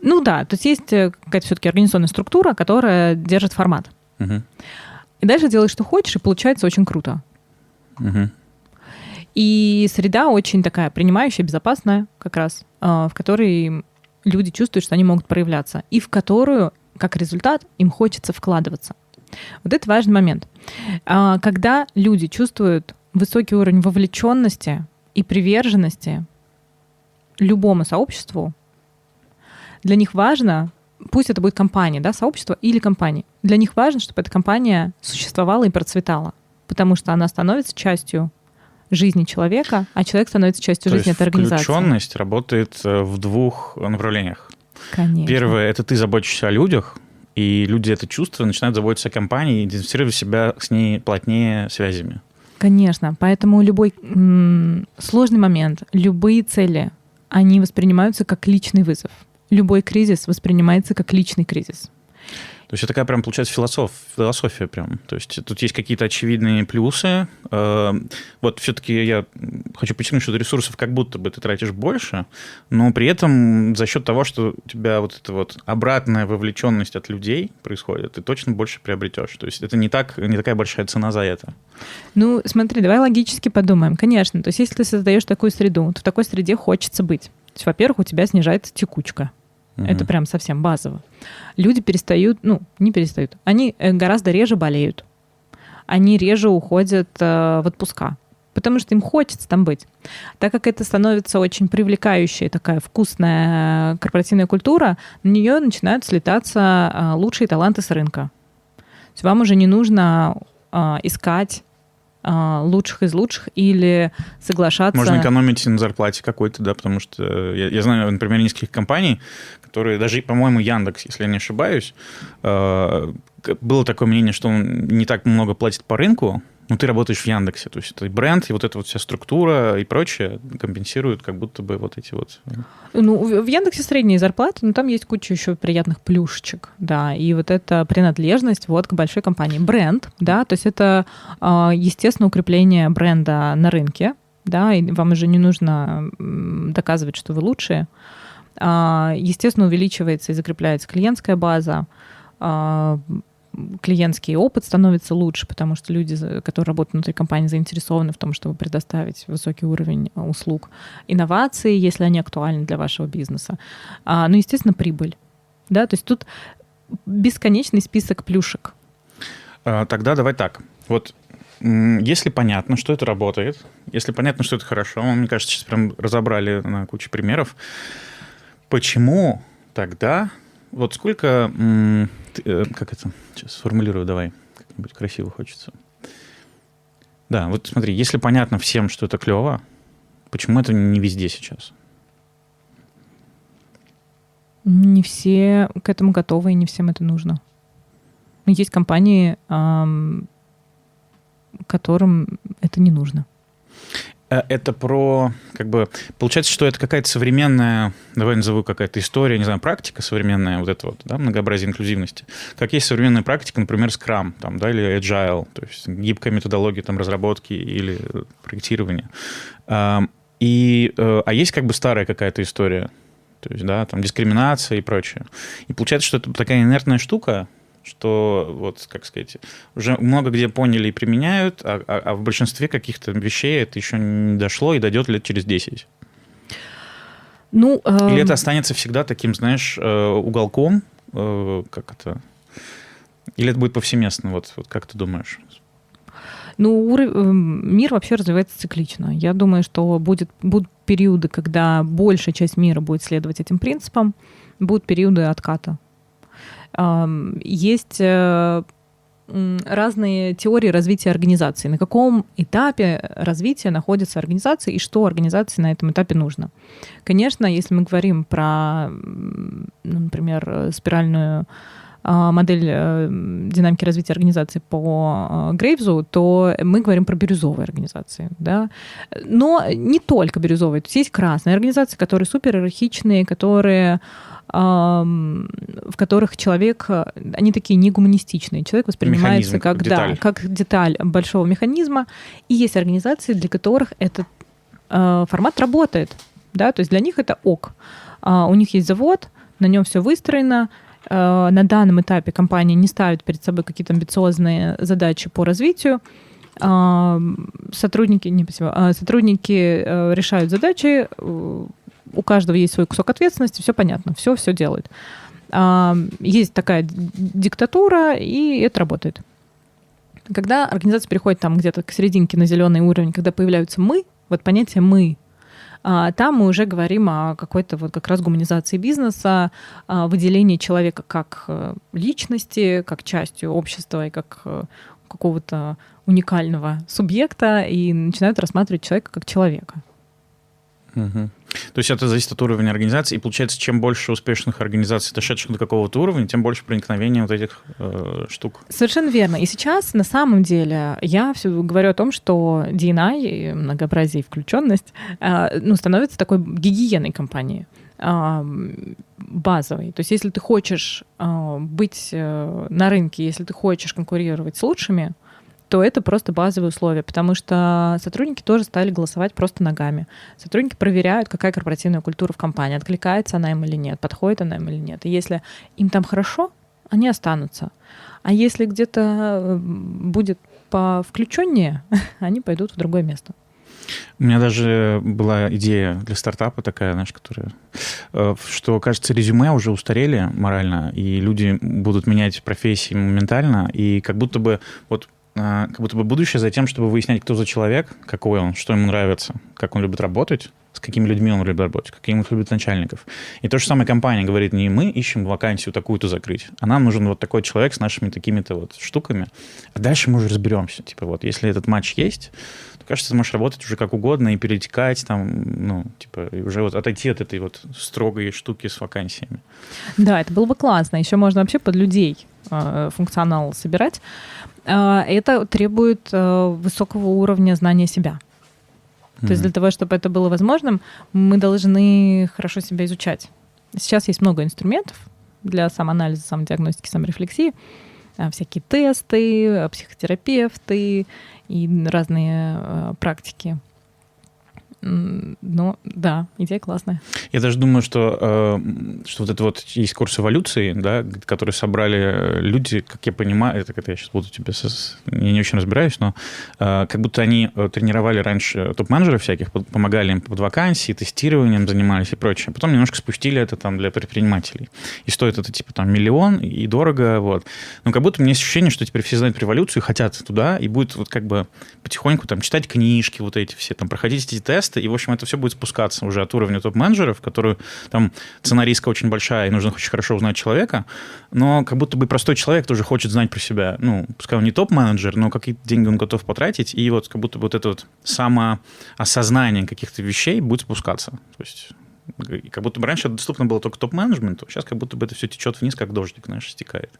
Ну да, то есть есть э, какая-то все-таки организационная структура, которая держит формат. Угу. И дальше делаешь, что хочешь, и получается очень круто. Угу. И среда очень такая принимающая, безопасная как раз, а, в которой люди чувствуют, что они могут проявляться, и в которую, как результат, им хочется вкладываться. Вот это важный момент. А, когда люди чувствуют высокий уровень вовлеченности и приверженности любому сообществу, для них важно, пусть это будет компания, да, сообщество или компания, для них важно, чтобы эта компания существовала и процветала потому что она становится частью жизни человека, а человек становится частью То жизни этой организации. Включенность работает э, в двух направлениях. Конечно. Первое это ты заботишься о людях, и люди это чувствуют, начинают заботиться о компании, идентифицировать себя с ней плотнее связями. Конечно, поэтому любой м- сложный момент, любые цели, они воспринимаются как личный вызов. Любой кризис воспринимается как личный кризис. То есть это такая прям, получается, философ, философия прям. То есть тут есть какие-то очевидные плюсы. Э, вот все-таки я хочу подчеркнуть, что ресурсов как будто бы ты тратишь больше, но при этом за счет того, что у тебя вот эта вот обратная вовлеченность от людей происходит, ты точно больше приобретешь. То есть это не, так, не такая большая цена за это. Ну, смотри, давай логически подумаем. Конечно, то есть если ты создаешь такую среду, то в такой среде хочется быть. То есть, во-первых, у тебя снижается текучка. Угу. Это прям совсем базово. Люди перестают, ну, не перестают, они э, гораздо реже болеют. Они реже уходят э, в отпуска, потому что им хочется там быть. Так как это становится очень привлекающая, такая вкусная корпоративная культура, на нее начинают слетаться э, лучшие таланты с рынка. То есть вам уже не нужно э, искать лучших из лучших или соглашаться... Можно экономить на зарплате какой-то, да, потому что я, я знаю, например, нескольких компаний, которые, даже, по-моему, Яндекс, если я не ошибаюсь, а, было такое мнение, что он не так много платит по рынку, но ты работаешь в Яндексе, то есть это бренд, и вот эта вот вся структура и прочее компенсируют как будто бы вот эти вот... Э, ну, в Яндексе средние зарплаты, но там есть куча еще приятных плюшечек, да, и вот эта принадлежность вот к большой компании. Бренд, да, то есть это, а, естественно, укрепление бренда на рынке, да, и вам уже не нужно доказывать, что вы лучшие. А, естественно, увеличивается и закрепляется клиентская база, а, клиентский опыт становится лучше, потому что люди, которые работают внутри компании, заинтересованы в том, чтобы предоставить высокий уровень услуг. Инновации, если они актуальны для вашего бизнеса. А, ну, естественно, прибыль. Да? То есть тут бесконечный список плюшек. Тогда давай так. Вот если понятно, что это работает, если понятно, что это хорошо, мне кажется, сейчас прям разобрали на кучу примеров, почему тогда, вот сколько Э, как это, сейчас сформулирую, давай, как-нибудь красиво хочется. Да, вот смотри, если понятно всем, что это клево, Почему это не везде сейчас? Не все к этому готовы, и не всем это нужно. Есть компании, которым это не нужно. Э, это про, как бы, получается, что это какая-то современная, давай назову какая-то история, не знаю, практика современная, вот это вот, да, многообразие инклюзивности. Как есть современная практика, например, Scrum, там, да, или Agile, то есть гибкая методология там разработки или проектирования. И, э, а есть как бы старая какая-то история, то есть, да, там дискриминация и прочее. И получается, что это такая инертная штука, что, вот, как сказать, уже много где поняли и применяют, а, а, а в большинстве каких-то вещей это еще не дошло и дойдет лет через 10. Ну, э... Или это останется всегда таким, знаешь, э, уголком, э, как это... Или это будет повсеместно, вот, вот как ты думаешь? Ну. Эм, мир вообще развивается циклично. Я думаю, что будет, будут периоды, когда большая часть мира будет следовать этим принципам, будут периоды отката. Есть э, разные теории развития организации, на каком этапе развития находится организация и что организации на этом этапе нужно. Конечно, если мы говорим про, ну, например, спиральную а, модель э, динамики развития организации по э, Грейвзу, то мы говорим про бирюзовые организации. Да? Но не только бирюзовые. То есть есть красные организации, которые супер иерархичные, которые в которых человек, они такие не гуманистичные. Человек воспринимается как, как, деталь. Да, как деталь большого механизма. И есть организации, для которых этот э, формат работает. Да? То есть для них это ок. А у них есть завод, на нем все выстроено, на данном этапе компания не ставит перед собой какие-то амбициозные задачи по развитию, сотрудники, не спасибо, а сотрудники э, решают задачи, у каждого есть свой кусок ответственности, все понятно, все все делают. Есть такая диктатура, и это работает. Когда организация переходит там где-то к серединке на зеленый уровень, когда появляются мы, вот понятие мы, там мы уже говорим о какой-то вот как раз гуманизации бизнеса, выделении человека как э, личности, как частью общества и как э, какого-то уникального субъекта, и начинают рассматривать человека как человека. Угу. То есть это зависит от уровня организации, и получается, чем больше успешных организаций, дошедших до какого-то уровня, тем больше проникновения вот этих э, штук. Совершенно верно. И сейчас, на самом деле, я все говорю о том, что DNI, многообразие и включенность, э, ну, становится такой гигиеной компании э, базовой. То есть если ты хочешь э, быть э, на рынке, если ты хочешь конкурировать с лучшими, то это просто базовые условия, потому что сотрудники тоже стали голосовать просто ногами. Сотрудники проверяют, какая корпоративная культура в компании, откликается она им или нет, подходит она им или нет. И если им там хорошо, они останутся. А если где-то будет по включеннее, они пойдут в другое место. У меня даже была идея для стартапа такая, знаешь, которая... Э, что, кажется, резюме уже устарели морально, и люди будут менять профессии моментально, и как будто бы вот как будто бы будущее за тем, чтобы выяснять, кто за человек, какой он, что ему нравится, как он любит работать, с какими людьми он любит работать, каким он любит начальников. И то же самое компания говорит, не мы ищем вакансию такую-то закрыть, а нам нужен вот такой человек с нашими такими-то вот штуками. А дальше мы уже разберемся. Типа вот, если этот матч есть, то, кажется, ты можешь работать уже как угодно и перетекать там, ну, типа, и уже вот отойти от этой вот строгой штуки с вакансиями. Да, это было бы классно. Еще можно вообще под людей э, функционал собирать. А, это требует э, высокого уровня знания себя. То есть для того, чтобы это было возможным, мы должны хорошо себя изучать. Сейчас есть много инструментов для самоанализа, самодиагностики, саморефлексии. А, всякие тесты, психотерапевты и разные э, практики ну, да, идея классная. Я даже думаю, что, э, что вот это вот есть курс эволюции, да, который собрали э, люди, как я понимаю, это как я сейчас буду тебе... Со... Я не очень разбираюсь, но э, как будто они тренировали раньше топ-менеджеров всяких, помогали им под вакансии, тестированием занимались и прочее. Потом немножко спустили это там для предпринимателей. И стоит это типа там миллион, и дорого, вот. Но как будто у есть ощущение, что теперь все знают про эволюцию, хотят туда, и будет вот как бы потихоньку там читать книжки вот эти все, там проходить эти тесты, место, и, в общем, это все будет спускаться уже от уровня топ-менеджеров, которые там цена риска очень большая, и нужно очень хорошо узнать человека, но как будто бы простой человек тоже хочет знать про себя. Ну, пускай он не топ-менеджер, но какие деньги он готов потратить, и вот как будто бы вот это вот самоосознание каких-то вещей будет спускаться. То есть как будто бы раньше это доступно было только топ-менеджменту, сейчас как будто бы это все течет вниз, как дождик, знаешь, стекает.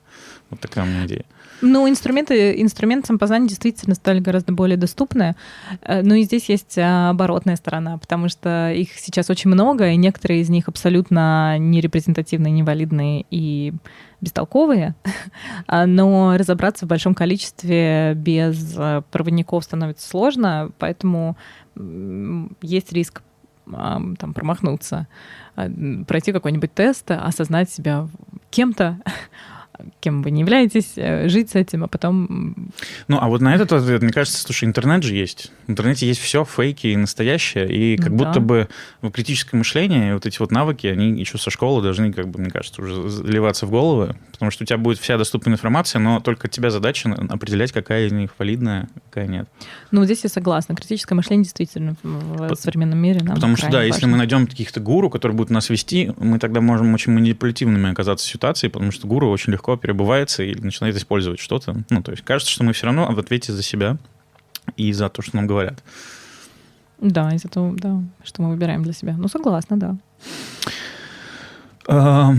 Вот такая у меня идея. Ну, инструменты, инструменты самопознания действительно стали гораздо более доступны. Э, ну и здесь есть оборотная сторона, потому что их сейчас очень много, и некоторые из них абсолютно нерепрезентативные, невалидные и бестолковые, а, но разобраться в большом количестве без э, проводников становится сложно, поэтому есть риск там, промахнуться, а, пройти какой-нибудь тест, осознать себя кем-то, кем вы не являетесь, э, жить с этим, а потом... Ну, а вот на этот ответ, мне кажется, слушай, интернет же есть. В интернете есть все, фейки и настоящее, и как да. будто бы в критическое мышление вот эти вот навыки, они еще со школы должны, как бы, мне кажется, уже заливаться в головы, потому что у тебя будет вся доступная информация, но только тебя задача определять, какая из них валидная, какая нет. Ну, здесь я согласна. Критическое мышление действительно в По- современном мире нам Потому что, да, важно. если мы найдем каких-то гуру, которые будут нас вести, мы тогда можем очень манипулятивными оказаться в ситуации, потому что гуру очень легко перебывается и начинает использовать что-то. Ну, то есть кажется, что мы все равно в ответе за себя и за то, что нам говорят. Да, из-за того, да, что мы выбираем для себя. Ну, согласна, да. А,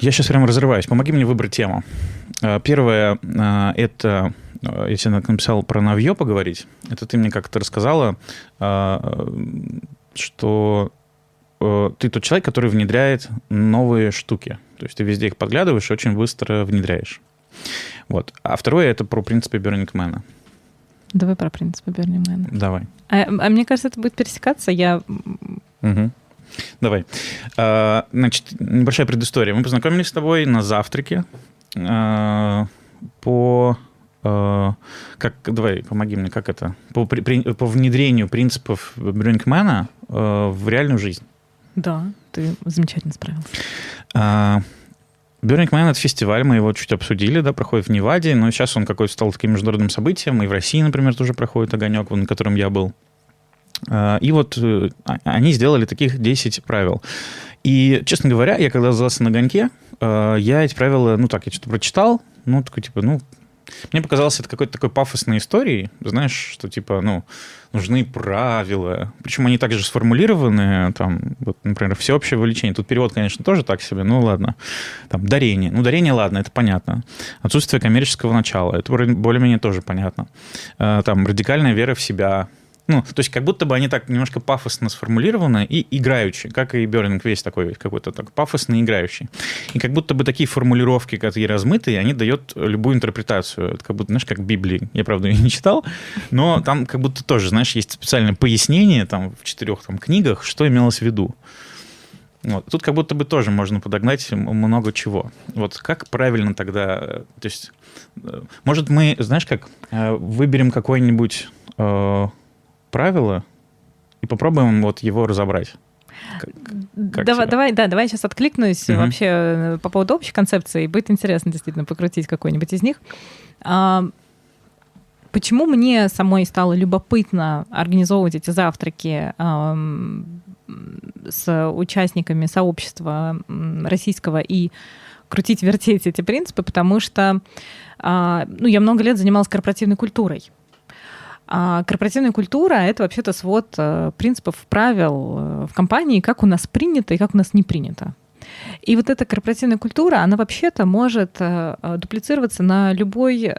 я сейчас прямо разрываюсь. Помоги мне выбрать тему. А, первое а, — это я тебе написал про навье поговорить. Это ты мне как-то рассказала, что ты тот человек, который внедряет новые штуки. То есть ты везде их подглядываешь и очень быстро внедряешь. Вот. А второе — это про принципы Бернингмена. Давай про принципы Бернингмена. Давай. А, а мне кажется, это будет пересекаться. Я... Угу. Давай. А, значит, небольшая предыстория. Мы познакомились с тобой на завтраке а, по... А, как, давай, помоги мне, как это? По, при, по внедрению принципов Брюнгмана в реальную жизнь. Да, ты замечательно справился. А, Burning Man — это фестиваль, мы его чуть обсудили, да, проходит в Неваде, но сейчас он какой-то стал таким международным событием, и в России, например, тоже проходит огонек, на котором я был. А, и вот э, а, они сделали таких 10 правил. И, честно говоря, я когда оказался на огоньке, а, я эти правила, ну так, я что-то прочитал, ну, такой, типа, ну, мне показалось это какой-то такой пафосной историей, знаешь, что типа, ну, нужны правила. Причем они также сформулированы, там, вот, например, всеобщее вовлечение. Тут перевод, конечно, тоже так себе, ну ладно. Там, дарение. Ну, дарение, ладно, это понятно. Отсутствие коммерческого начала, это более-менее тоже понятно. Э, там, радикальная вера в себя, ну, то есть как будто бы они так немножко пафосно сформулированы и играющие, как и Берлинг весь такой какой-то так пафосный играющий. И как будто бы такие формулировки, такие размытые, они дают любую интерпретацию. Это как будто, знаешь, как Библии. Я, правда, ее не читал, но там как будто тоже, знаешь, есть специальное пояснение там в четырех там книгах, что имелось в виду. Вот. Тут как будто бы тоже можно подогнать много чего. Вот как правильно тогда... Э, то есть, э, может, мы, знаешь, как э, выберем какой-нибудь правило и попробуем вот его разобрать. Как, как давай, давай, да, давай я сейчас откликнусь угу. вообще э, по поводу общей концепции. Будет интересно действительно покрутить какой-нибудь из них. А, почему мне самой стало любопытно организовывать эти завтраки а, с участниками сообщества российского и крутить, вертеть эти принципы? Потому что а, ну, я много лет занималась корпоративной культурой. А корпоративная культура — это вообще-то свод э, принципов, правил э, в компании, как у нас принято и как у нас не принято. И вот эта корпоративная культура, она вообще-то может э, дуплицироваться на любой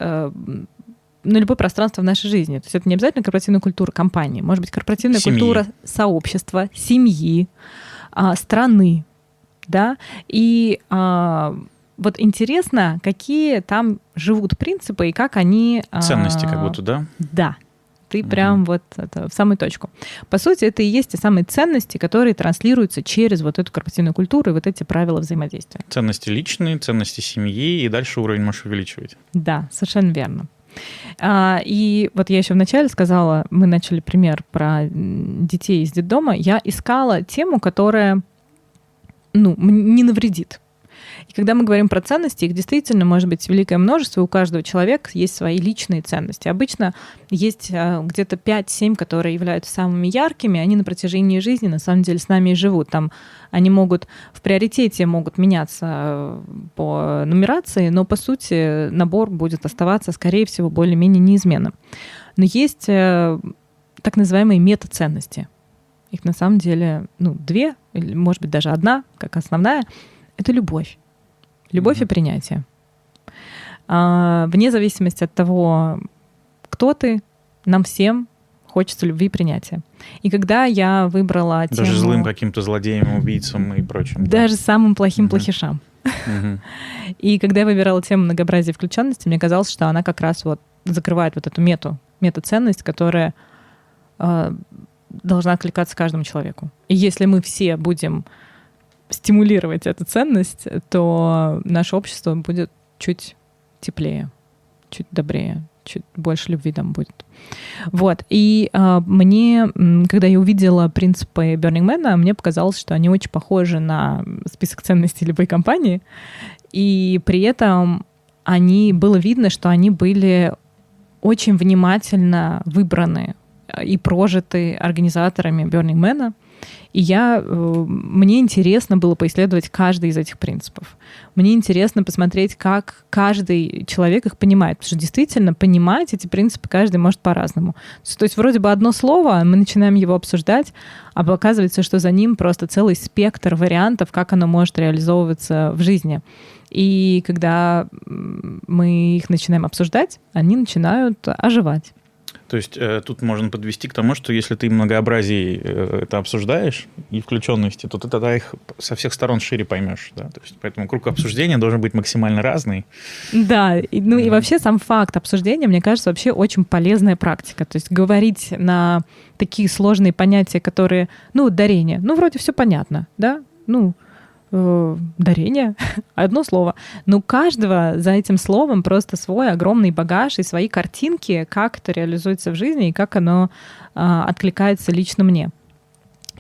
на любое пространство в нашей жизни. То есть это не обязательно корпоративная культура компании. Может быть, корпоративная семьи. культура сообщества, семьи, а, страны. Да? И а, вот интересно, какие там живут принципы и как они... Ценности как будто, да? Да. Ты mm прям вот это, в самую точку. По сути, это и есть те самые ценности, которые транслируются через вот эту корпоративную культуру и вот эти правила взаимодействия. Ценности личные, ценности семьи, и дальше уровень можешь увеличивать. Да, совершенно верно. А, и вот я еще вначале сказала, мы начали пример про детей из детдома. Я искала тему, которая ну, не навредит. И когда мы говорим про ценности, их действительно может быть великое множество, у каждого человека есть свои личные ценности. Обычно есть э, где-то 5-7, которые являются самыми яркими, они на протяжении жизни на самом деле с нами и живут. Там они могут в приоритете могут меняться э, по нумерации, но по сути набор будет оставаться, скорее всего, более-менее неизменным. Но есть э, так называемые метаценности. Их на самом деле ну, две, или, может быть, даже одна, как основная. Это любовь. Любовь mm-hmm. и принятие. А, вне зависимости от того, кто ты, нам всем хочется любви и принятия. И когда я выбрала Даже тему... злым каким-то злодеем, убийцам и прочим. Даже да? самым плохим mm-hmm. плохишам. Mm-hmm. И когда я выбирала тему многообразия и включенности, мне казалось, что она как раз вот закрывает вот эту мету, метаценность, которая э, должна откликаться каждому человеку. И если мы все будем стимулировать эту ценность, то наше общество будет чуть теплее, чуть добрее, чуть больше любви там будет. Вот. И э, мне, когда я увидела принципы Burning Man, мне показалось, что они очень похожи на список ценностей любой компании. И при этом они, было видно, что они были очень внимательно выбраны и прожиты организаторами Burning Man. И я, э, мне интересно было поисследовать каждый из этих принципов. Мне интересно посмотреть, как каждый человек их понимает. Потому что действительно понимать эти принципы каждый может по-разному. То есть вроде бы одно слово, мы начинаем его обсуждать, а оказывается, что за ним просто целый спектр вариантов, как оно может реализовываться в жизни. И когда мы их начинаем обсуждать, они начинают оживать. То есть э, тут можно подвести к тому, что если ты многообразие э, это обсуждаешь и включенности, то ты тогда их со всех сторон шире поймешь. Да? То есть, поэтому круг обсуждения должен быть максимально разный. Да, и, ну и вообще сам факт обсуждения, мне кажется, вообще очень полезная практика. То есть говорить на такие сложные понятия, которые, ну, дарение, ну, вроде все понятно, да, ну, э, дарение, одно слово. Но каждого за этим словом просто свой огромный багаж и свои картинки, как это реализуется в жизни и как оно э, откликается лично мне.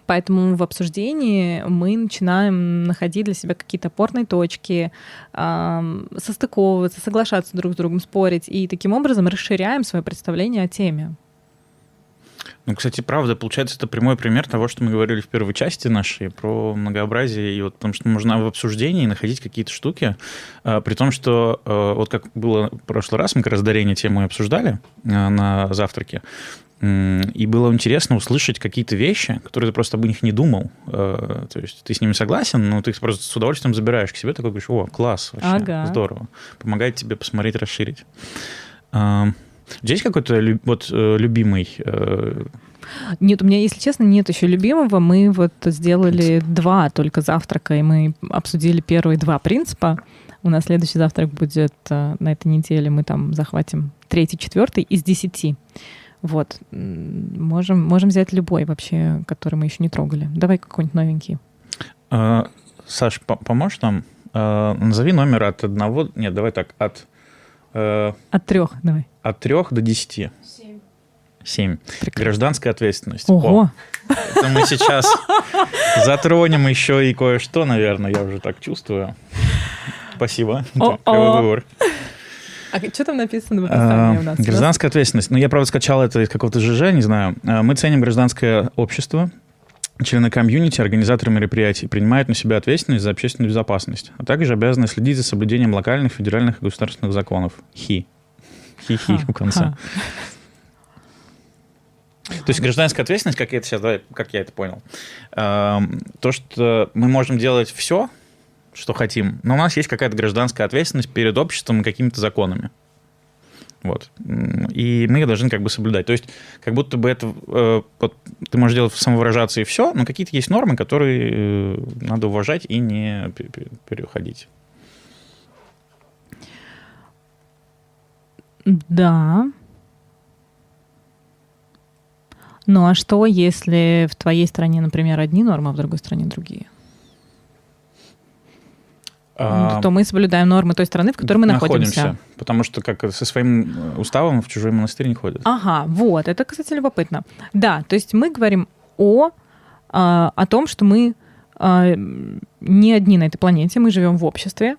Поэтому в обсуждении мы начинаем находить для себя какие-то опорные точки, э, состыковываться, соглашаться друг с другом, спорить, и таким образом расширяем свое представление о теме. Ну, кстати, правда, получается, это прямой пример того, что мы говорили в первой части нашей про многообразие, и вот потому что можно в обсуждении находить какие-то штуки, э, при том, что э, вот как было в прошлый раз, мы как раз дарение тему обсуждали э, на завтраке, и было интересно услышать какие-то вещи, которые ты просто об них не думал. То есть ты с ними согласен, но ты их просто с удовольствием забираешь к себе, такой говоришь, о, класс, вообще, ага. здорово. Помогает тебе посмотреть, расширить. У тебя есть какой-то вот э, любимый э, нет, у меня, если честно, нет еще любимого. Мы вот сделали два только завтрака, и мы обсудили первые два принципа. У нас следующий завтрак будет э, на этой неделе. Мы там захватим третий, четвертый из десяти. Вот. Можем, можем взять любой вообще, который мы еще не трогали. Давай какой-нибудь новенький. А, Саш, поможешь нам? А, назови номер от одного... Нет, давай так, от Э, от трех, давай. От трех до десяти. Семь. Семь. Гражданская ответственность. Ого. О, это мы сейчас затронем еще и кое-что, наверное, я уже так чувствую. Спасибо. Клевый выбор. А что там написано в описании у нас? Гражданская ответственность. Ну, я, правда, скачал это из какого-то ЖЖ, не знаю. Э, мы ценим гражданское общество, Члены комьюнити, организаторы мероприятий принимают на себя ответственность за общественную безопасность, а также обязаны следить за соблюдением локальных, федеральных и государственных законов. Хи. Хи-хи в конце. То есть гражданская ответственность, как я это сейчас, как я это понял, эм, то, что мы можем делать все, что хотим, но у нас есть какая-то гражданская ответственность перед обществом и какими-то законами. Вот. И мы должны как бы соблюдать. То есть как будто бы это... Э, вот, ты можешь делать самовыражаться и все, но какие-то есть нормы, которые э, надо уважать и не переходить. Да. Ну а что, если в твоей стране, например, одни нормы, а в другой стране другие? А, то мы соблюдаем нормы той страны, в которой мы находимся. находимся. Потому что как со своим уставом в чужой монастырь не ходят. Ага, вот, это, кстати, любопытно. Да, то есть мы говорим о, а, о том, что мы э, не одни на этой планете, мы живем в обществе,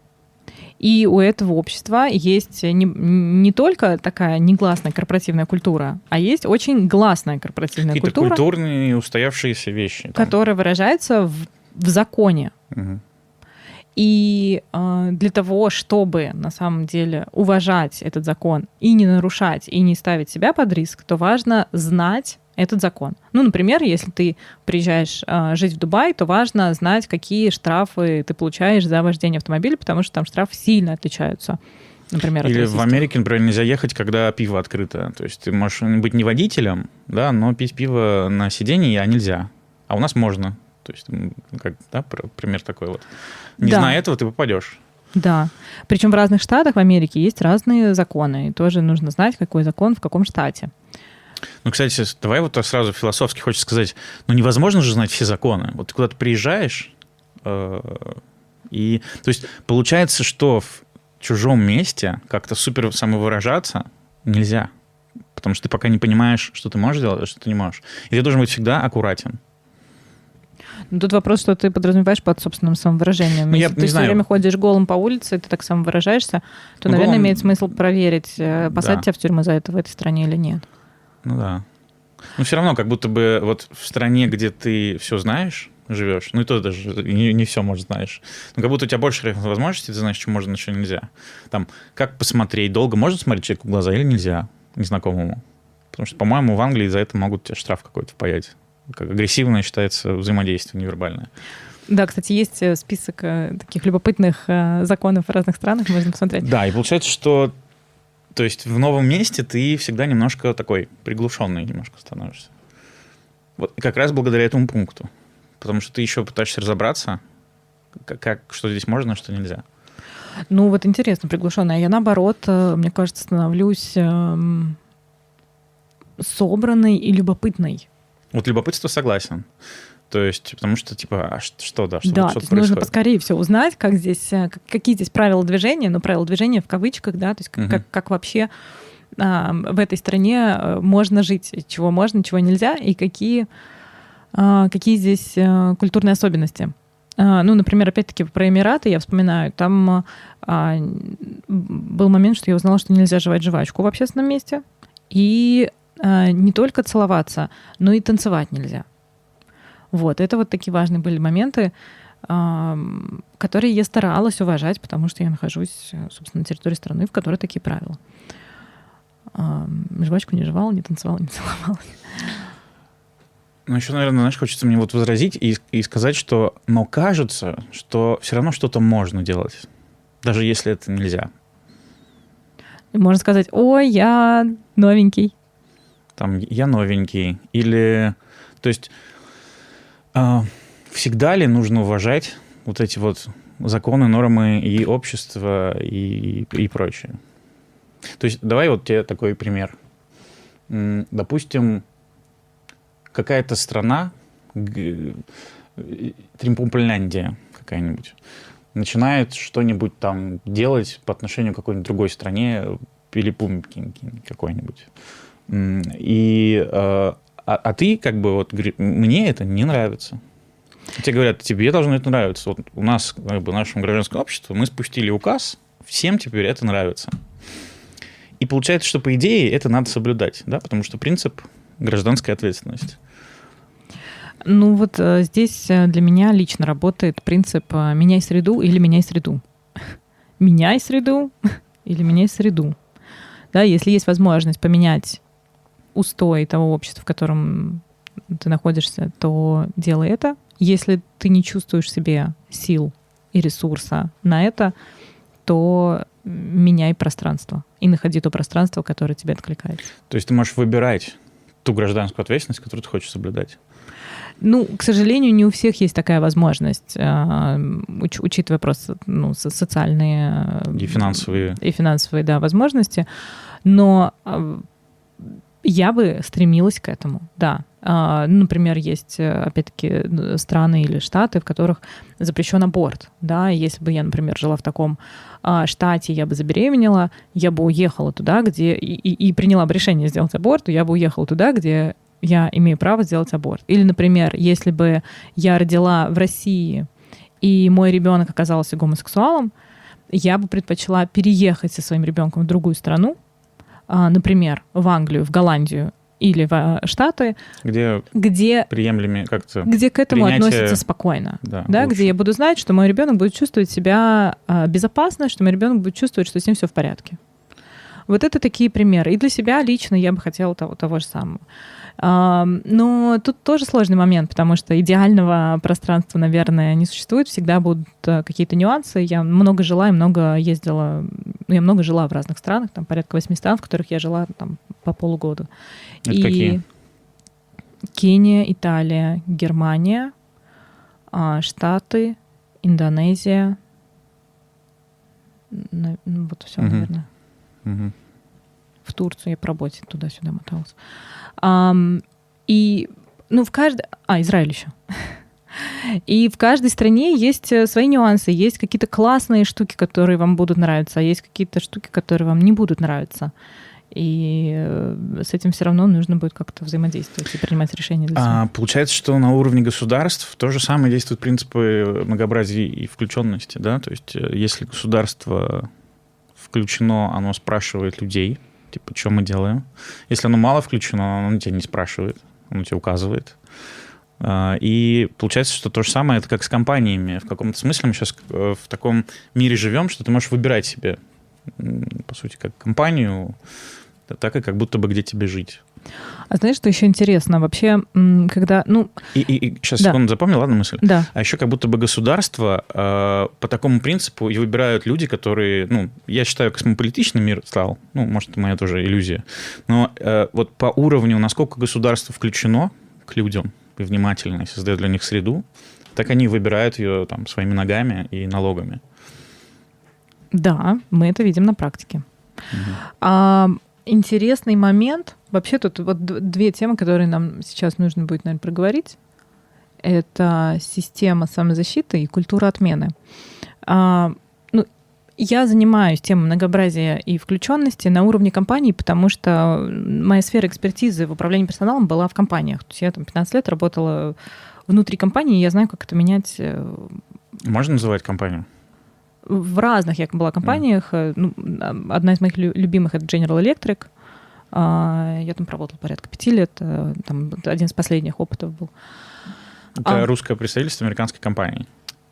и у этого общества есть не, не только такая негласная корпоративная культура, а есть очень гласная корпоративная Какие-то культура, культурные устоявшиеся вещи. там. которая выражается в, в законе. Мгм. И э, для того, чтобы на самом деле уважать этот закон и не нарушать, и не ставить себя под риск, то важно знать этот закон. Ну, например, если ты приезжаешь э, жить в Дубай, то важно знать, какие штрафы ты получаешь за вождение автомобиля, потому что там штрафы сильно отличаются. Например, Или в. Америке, например, нельзя ехать, когда пиво открыто. То есть ты можешь быть не водителем, да, но пить пиво на сиденье а нельзя. А у нас можно. То есть, как, да, пр- пример такой вот. Не Да. зная этого, ты попадешь. Да. Причем в разных штатах в Америке есть разные законы. И тоже нужно знать, какой закон в каком штате. Ну, кстати, давай вот сразу философски хочешь сказать, ну невозможно же знать все законы. Вот ты куда-то приезжаешь, э, и, то есть, получается, что в чужом месте как-то супер самовыражаться нельзя. Потому что ты пока не понимаешь, что ты можешь делать, а что ты не можешь. И ты должен быть всегда аккуратен. Ну, Тут вопрос, что ты подразумеваешь под собственным самовыражением. Ну, я Если не ты все знаю. время ходишь голым по улице, и ты так самовыражаешься, то, Ну, наверное, голым- имеет смысл проверить, э, посадить Да. тебя в тюрьму за это в этой стране или нет. Ну да. Но все равно, как будто бы вот в стране, где ты все знаешь, живешь, ну и то даже не, не все, может, знаешь. Но как будто у тебя больше возможностей, ты знаешь, что можно, что нельзя. Там, как посмотреть, долго можно смотреть человеку в глаза или нельзя, незнакомому? Потому что, по-моему, в Англии за это могут тебе штраф какой-то впаять. Как агрессивное считается взаимодействие невербальное. Да, кстати, есть э, список э, таких любопытных э, законов в разных странах, можно посмотреть. Да, и получается, что то есть в новом месте ты всегда немножко такой приглушенный немножко становишься. Вот как раз благодаря этому пункту. Потому что ты еще пытаешься разобраться, как, как- что здесь можно, а что нельзя. Ну, вот интересно, приглушенная. Я, наоборот, э, мне кажется, становлюсь эм, собранной и любопытной. Вот любопытство согласен. То есть, потому что, типа, а что, да, что, да, что то есть нужно поскорее все узнать, как здесь, э, как- какие здесь правила движения, ну, правила движения в кавычках, да, то есть как, Мгм. как, как вообще а, в этой стране э, можно жить, чего можно, чего нельзя, и какие, а, какие здесь э, культурные особенности. А, Ну, например, опять-таки про Эмираты я вспоминаю, там а, был момент, что я узнала, что нельзя жевать жвачку в общественном месте, и а, не только целоваться, но и танцевать нельзя. Вот, это вот такие важные были моменты, которые я старалась уважать, потому что я нахожусь, э, собственно, на территории страны, в которой такие правила. Жвачку не жевала, не танцевала, не целовала. Ну, еще, наверное, знаешь, хочется мне вот возразить и, и сказать, что, но кажется, что все равно что-то можно делать, даже если это нельзя. Можно сказать, ой, я новенький. там я новенький, или, то есть, всегда ли нужно уважать вот эти вот законы, нормы и общество и, и прочее? То есть, давай вот тебе такой пример. Допустим, какая-то страна, э, Тримпумпляндия какая-нибудь, начинает что-нибудь там делать по отношению к какой-нибудь другой стране, Пилипумки какой-нибудь. М, И, э, а, а ты как бы вот мне это не нравится. Тебе говорят, тебе должно это нравиться. Вот у нас, как бы, в нашем гражданском обществе, мы спустили указ, всем теперь это нравится. И получается, что по идее это надо соблюдать, да, потому что принцип гражданской ответственности. Ну вот э, здесь э, для меня лично работает принцип э, «меняй среду или меняй среду». Меняй среду или меняй среду. Да, если есть возможность поменять устой того общества, в котором ты находишься, то делай это. Если ты не чувствуешь себе сил и ресурса на это, то меняй пространство и находи то пространство, которое тебе откликается. То есть ты можешь выбирать ту гражданскую ответственность, которую ты хочешь соблюдать. Ну, к сожалению, не у всех есть такая возможность, а, уч- учитывая просто ну, со- социальные И финансовые. и финансовые да, возможности. Но а, я бы стремилась к этому, да. А, ну, Например, есть, э, опять-таки, страны или штаты, в которых запрещен аборт. Да? Если бы я, например, жила в таком а, штате, я бы забеременела, я бы уехала туда, где... И, и- и приняла бы решение сделать аборт, я бы уехала туда, где я имею право сделать аборт. Или, например, если бы я родила в России, и мой ребенок оказался гомосексуалом, я бы предпочла переехать со своим ребенком в другую страну, например, в Англию, в Голландию или в а, Штаты, Где где, приемлемые как-то... где к этому принятие- относятся спокойно. Да, Да, лучше. где я буду знать, что мой ребенок будет чувствовать себя а, безопасно, что мой ребенок будет чувствовать, что с ним все в порядке. Вот это такие примеры. И для себя лично я бы хотела того, того же самого. Но тут тоже сложный момент, потому что идеального пространства, наверное, не существует. Всегда будут э, какие-то нюансы. Я много жила и много ездила. Ну, я много жила в разных странах, там порядка восьми стран, в которых я жила там по полугода. Это какие? Кения, Италия, Германия, а, Штаты, Индонезия. Ну, вот все, Мгм. наверное. Мгм. Турцию я по работе туда-сюда моталась. Ам, и, ну, в каждой... А, Израиль еще. И в каждой стране есть э, свои нюансы, есть какие-то классные штуки, которые вам будут нравиться, а есть какие-то штуки, которые вам не будут нравиться. И э, с этим все равно нужно будет как-то взаимодействовать и принимать решения для себя. А, получается, что на уровне государств то же самое действуют принципы многообразия и включенности, да? То есть э, если государство включено, оно спрашивает людей, типа, что мы делаем. Если оно мало включено, оно тебя не спрашивает, оно тебе указывает. А, И получается, что то же самое это как с компаниями. В каком-то смысле мы сейчас в таком мире живем, что ты можешь выбирать себе, по сути, как компанию, так и как будто бы где тебе жить. А знаешь, что еще интересно? Вообще, когда... Ну, И, и, сейчас, Да. секунду, запомнил, ладно мысль? да. А еще как будто бы государство э, по такому принципу и выбирают люди, которые, ну, я считаю, космополитичный мир стал, ну, может, это моя тоже иллюзия, но э, вот по уровню, насколько государство включено к людям и внимательно, и создает для них среду, так они выбирают ее там своими ногами и налогами. Да, мы это видим на практике. А, интересный момент. Вообще тут вот две темы, которые нам сейчас нужно будет, наверное, проговорить. Это система самозащиты и культура отмены. А, ну, я занимаюсь темой многообразия и включенности на уровне компании, потому что моя сфера экспертизы в управлении персоналом была в компаниях. То есть я там 15 лет работала внутри компании, и я знаю, как это менять э, Можно называть компанию? В разных я была компаниях. Э, Ну, одна из моих лю- любимых это General Electric. А, Я там проработала порядка пяти лет. э, Там один из последних опытов был. Это А. русское представительство американской компании?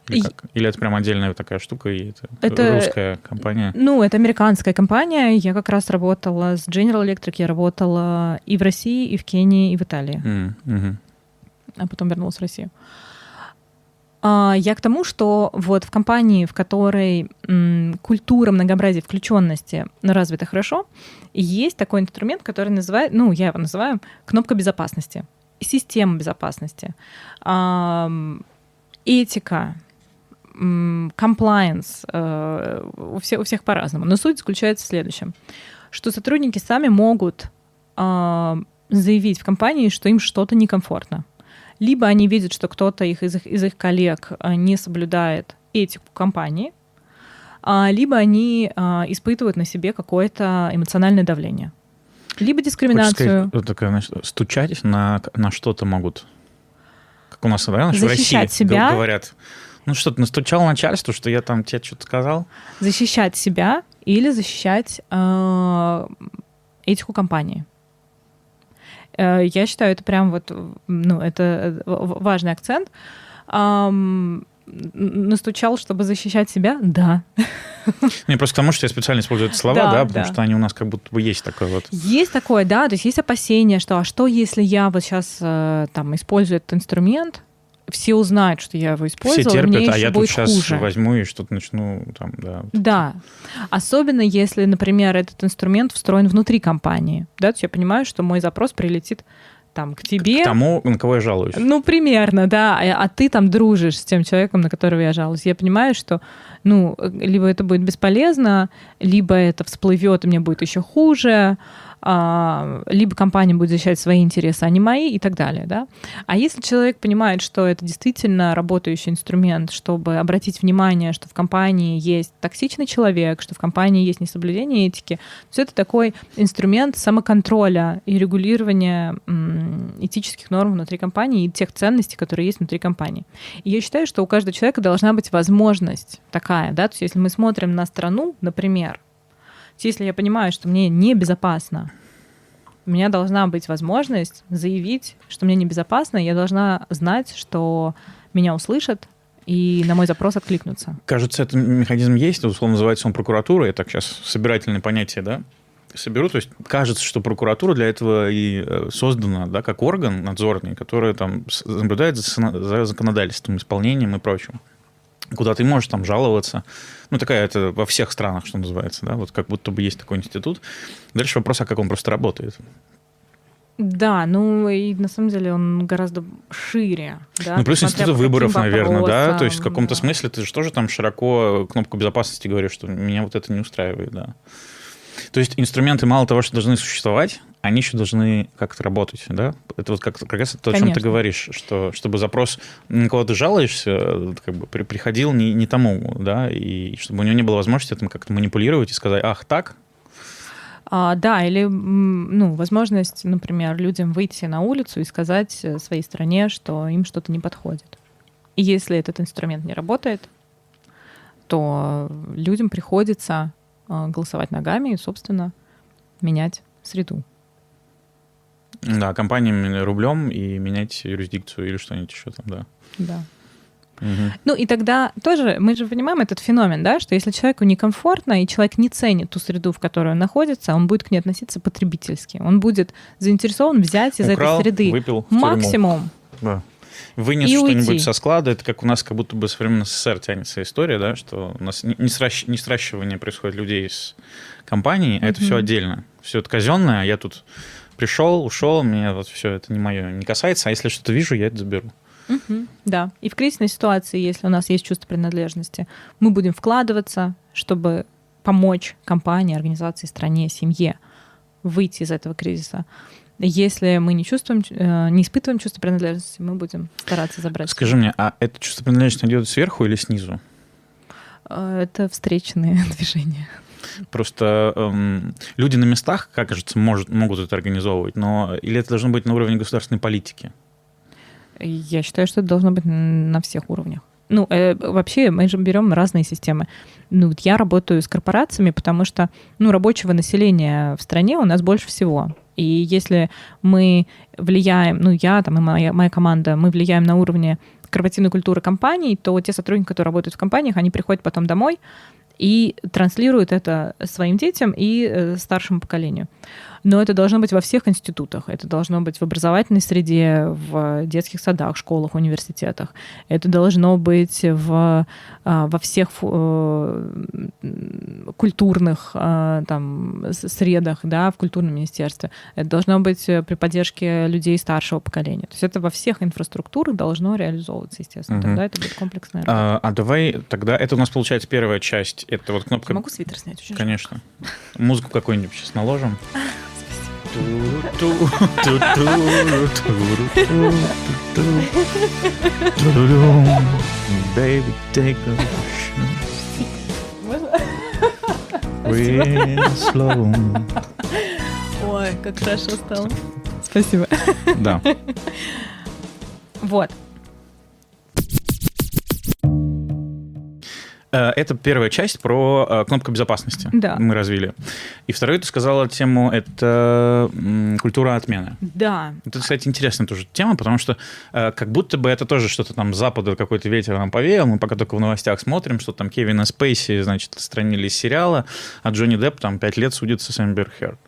Или, как? Или это прям отдельная такая штука, и это, Это- русская компания? Ну, это американская компания. Я как раз работала с General Electric. Я работала и в России, и в Кении, и в Италии. Мгм. а потом вернулась в Россию. Я к тому, что вот в компании, в которой культура многообразия включенности развита хорошо, есть такой инструмент, который называет, ну, я его называю кнопка безопасности, система безопасности, этика, compliance, э, у всех, у всех по-разному. Но суть заключается в следующем, что сотрудники сами могут а, заявить в компании, что им что-то некомфортно. Либо они видят, что кто-то их из, их из их коллег а, не соблюдает этику компании, а, либо они а, испытывают на себе какое-то эмоциональное давление. Либо Хочешь дискриминацию. сказать, вот такая, значит, стучать на, на что-то могут. Как у нас, да, в России себя. говорят. Ну что, ты настучал начальству, что я там тебе что-то сказал? защищать себя или защищать э, этику компании. Э, Я считаю, это прям вот, ну, это э, важный акцент. Настучал, чтобы защищать себя? Да. Не, просто к тому, что я специально использую эти слова, Да, да, потому да. что они у нас как будто бы есть такое вот. Есть такое, да, то есть есть опасения, что а что, если я вот сейчас там использую этот инструмент, все узнают, что я его Все использовала, мне терпят, а еще я тут сейчас хуже. возьму и что-то начну там, да. вот. Да. Особенно если, например, этот инструмент встроен внутри компании. Да, то есть я понимаю, что мой запрос прилетит там к тебе. К тому, на кого я жалуюсь. Ну, примерно, да. А, а ты там дружишь с тем человеком, на которого я жалуюсь. Я понимаю, что ну, либо это будет бесполезно, либо это всплывет, и мне будет еще хуже, а, либо компания будет защищать свои интересы, а не мои и так далее. Да? А если человек понимает, что это действительно работающий инструмент, чтобы обратить внимание, что в компании есть токсичный человек, что в компании есть несоблюдение этики, все это такой инструмент самоконтроля и регулирования этических норм внутри компании и тех ценностей, которые есть внутри компании. И я считаю, что у каждого человека должна быть возможность такая, да, то есть если мы смотрим на страну, например, если я понимаю, что мне небезопасно, у меня должна быть возможность заявить, что мне небезопасно, я должна знать, что меня услышат, и на мой запрос откликнутся. Кажется, этот механизм есть, условно называется он прокуратура, это так сейчас собирательное понятие, да? Соберу, то есть кажется, что прокуратура для этого и э, создана, да, как орган надзорный, который там наблюдает за законодательством, исполнением и прочим куда ты можешь там жаловаться. Ну, такая это во всех странах, что называется, да, вот как будто бы есть такой институт. Дальше вопрос, а как он просто работает. Да, ну и на самом деле он гораздо шире. Да? Ну, плюс институт выборов, наверное, да. То есть в каком-то да. смысле ты же тоже там широко кнопку безопасности говоришь, что меня вот это не устраивает, да. То есть инструменты мало того, что должны существовать, они еще должны как-то работать, да? Это вот как, как раз то, Конечно. о чем ты говоришь, что чтобы запрос, на кого ты жалуешься, как бы приходил не, не тому, да, и чтобы у него не было возможности этим как-то манипулировать и сказать, ах, так, а, да, или ну, возможность, например, людям выйти на улицу и сказать э, своей стране, что им что-то не подходит. И если этот инструмент не работает, то людям приходится а, голосовать ногами и, собственно, менять среду. Да, компаниями рублем и менять юрисдикцию или что-нибудь еще там, да. Да. Угу. Ну и тогда тоже мы же понимаем этот феномен, да, что если человеку некомфортно и человек не ценит ту среду, в которой он находится, он будет к ней относиться потребительски. Он будет заинтересован взять из Украл, этой среды выпил максимум. Да. Вынес что-нибудь со склада, это как у нас как будто бы со времен СССР тянется история, да, что у нас не, сращ, не сращивание происходит людей из компании, а это все отдельно. Все это казенное, а я тут пришел, ушел, мне вот все это не мое не касается, а если что-то вижу, я это заберу. Угу, да. И в кризисной ситуации, если у нас есть чувство принадлежности, мы будем вкладываться, чтобы помочь компании, организации, стране, семье выйти из этого кризиса. Если мы не чувствуем, э, не испытываем чувство принадлежности, мы будем стараться забрать. Скажи мне, а это чувство принадлежности идет сверху или снизу? Э, это встречные движения. Просто эм, люди на местах, как кажется, может, могут это организовывать, но или это должно быть на уровне государственной политики? Я считаю, что это должно быть на всех уровнях. Ну, э, вообще, мы же берем разные системы. Ну, вот я работаю с корпорациями, потому что, ну, рабочего населения в стране у нас больше всего. И если мы влияем, ну, я там и моя, моя команда, мы влияем на уровне корпоративной культуры компаний, то те сотрудники, которые работают в компаниях, они приходят потом домой, и транслирует это своим детям и э, старшему поколению. Но это должно быть во всех институтах. Это должно быть в образовательной среде, в детских садах, школах, университетах. Это должно быть в, а, во всех э, культурных а, там, средах, да, в культурном министерстве. Это должно быть при поддержке людей старшего поколения. То есть это во всех инфраструктурах должно реализовываться, естественно. Угу. Тогда это будет комплексная А, а давай тогда, это у нас получается первая часть. Это вот кнопка... Я могу свитер снять? Очень Конечно. Музыку какую-нибудь сейчас наложим. Baby, take a. Ой, как хорошо стало. Спасибо. Да. Вот. Это первая часть про э, кнопку безопасности. Да. Мы развили. И вторую ты сказала тему это культура отмены. Да. Это, кстати, интересная тоже тема, потому что э, как будто бы это тоже что-то там с запада какой-то ветер нам повеял. Мы пока только в новостях смотрим, что там Кевина Спейси, значит, отстранили из сериала, а Джонни Депп там пять лет судится с Эмбер Херд.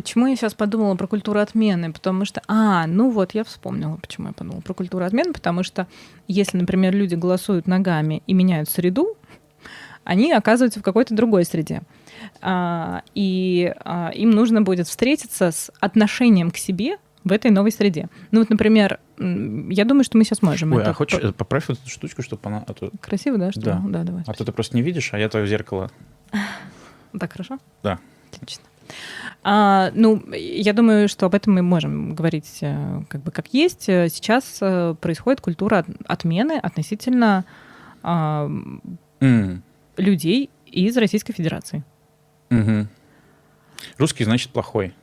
Почему я сейчас подумала про культуру отмены? Потому что, а, ну вот, я вспомнила, почему я подумала про культуру отмены, потому что если, например, люди голосуют ногами и меняют среду, они оказываются в какой-то другой среде. А, и а, им нужно будет встретиться с отношением к себе в этой новой среде. Ну вот, например, я думаю, что мы сейчас можем. Ой, это... а хочешь, по... поправь эту штучку, чтобы она... А то... Красиво, да? Что? Да. да, давай. А то ты просто не видишь, а я твое зеркало. Так хорошо? Да. Отлично. А, ну, я думаю, что об этом мы можем говорить э, как бы как есть. Сейчас э, происходит культура отмены относительно а, mm. людей из Российской Федерации. Угу. Русский значит плохой.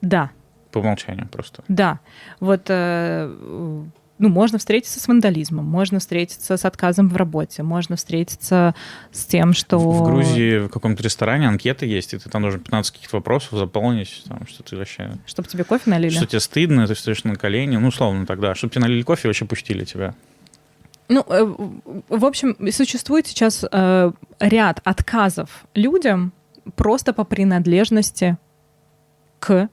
Да. По умолчанию просто. Да. Вот э, ну, можно встретиться с вандализмом, можно встретиться с отказом в работе, можно встретиться с тем, что... В, в Грузии в каком-то ресторане анкета есть, и ты там должен 15 каких-то вопросов заполнить, там, что ты вообще... Чтобы тебе кофе налили? Что тебе стыдно, ты стоишь на колени, ну, условно тогда, чтобы тебе налили кофе, вообще пустили тебя. Ну, э, в общем, существует сейчас э, ряд отказов людям просто по принадлежности к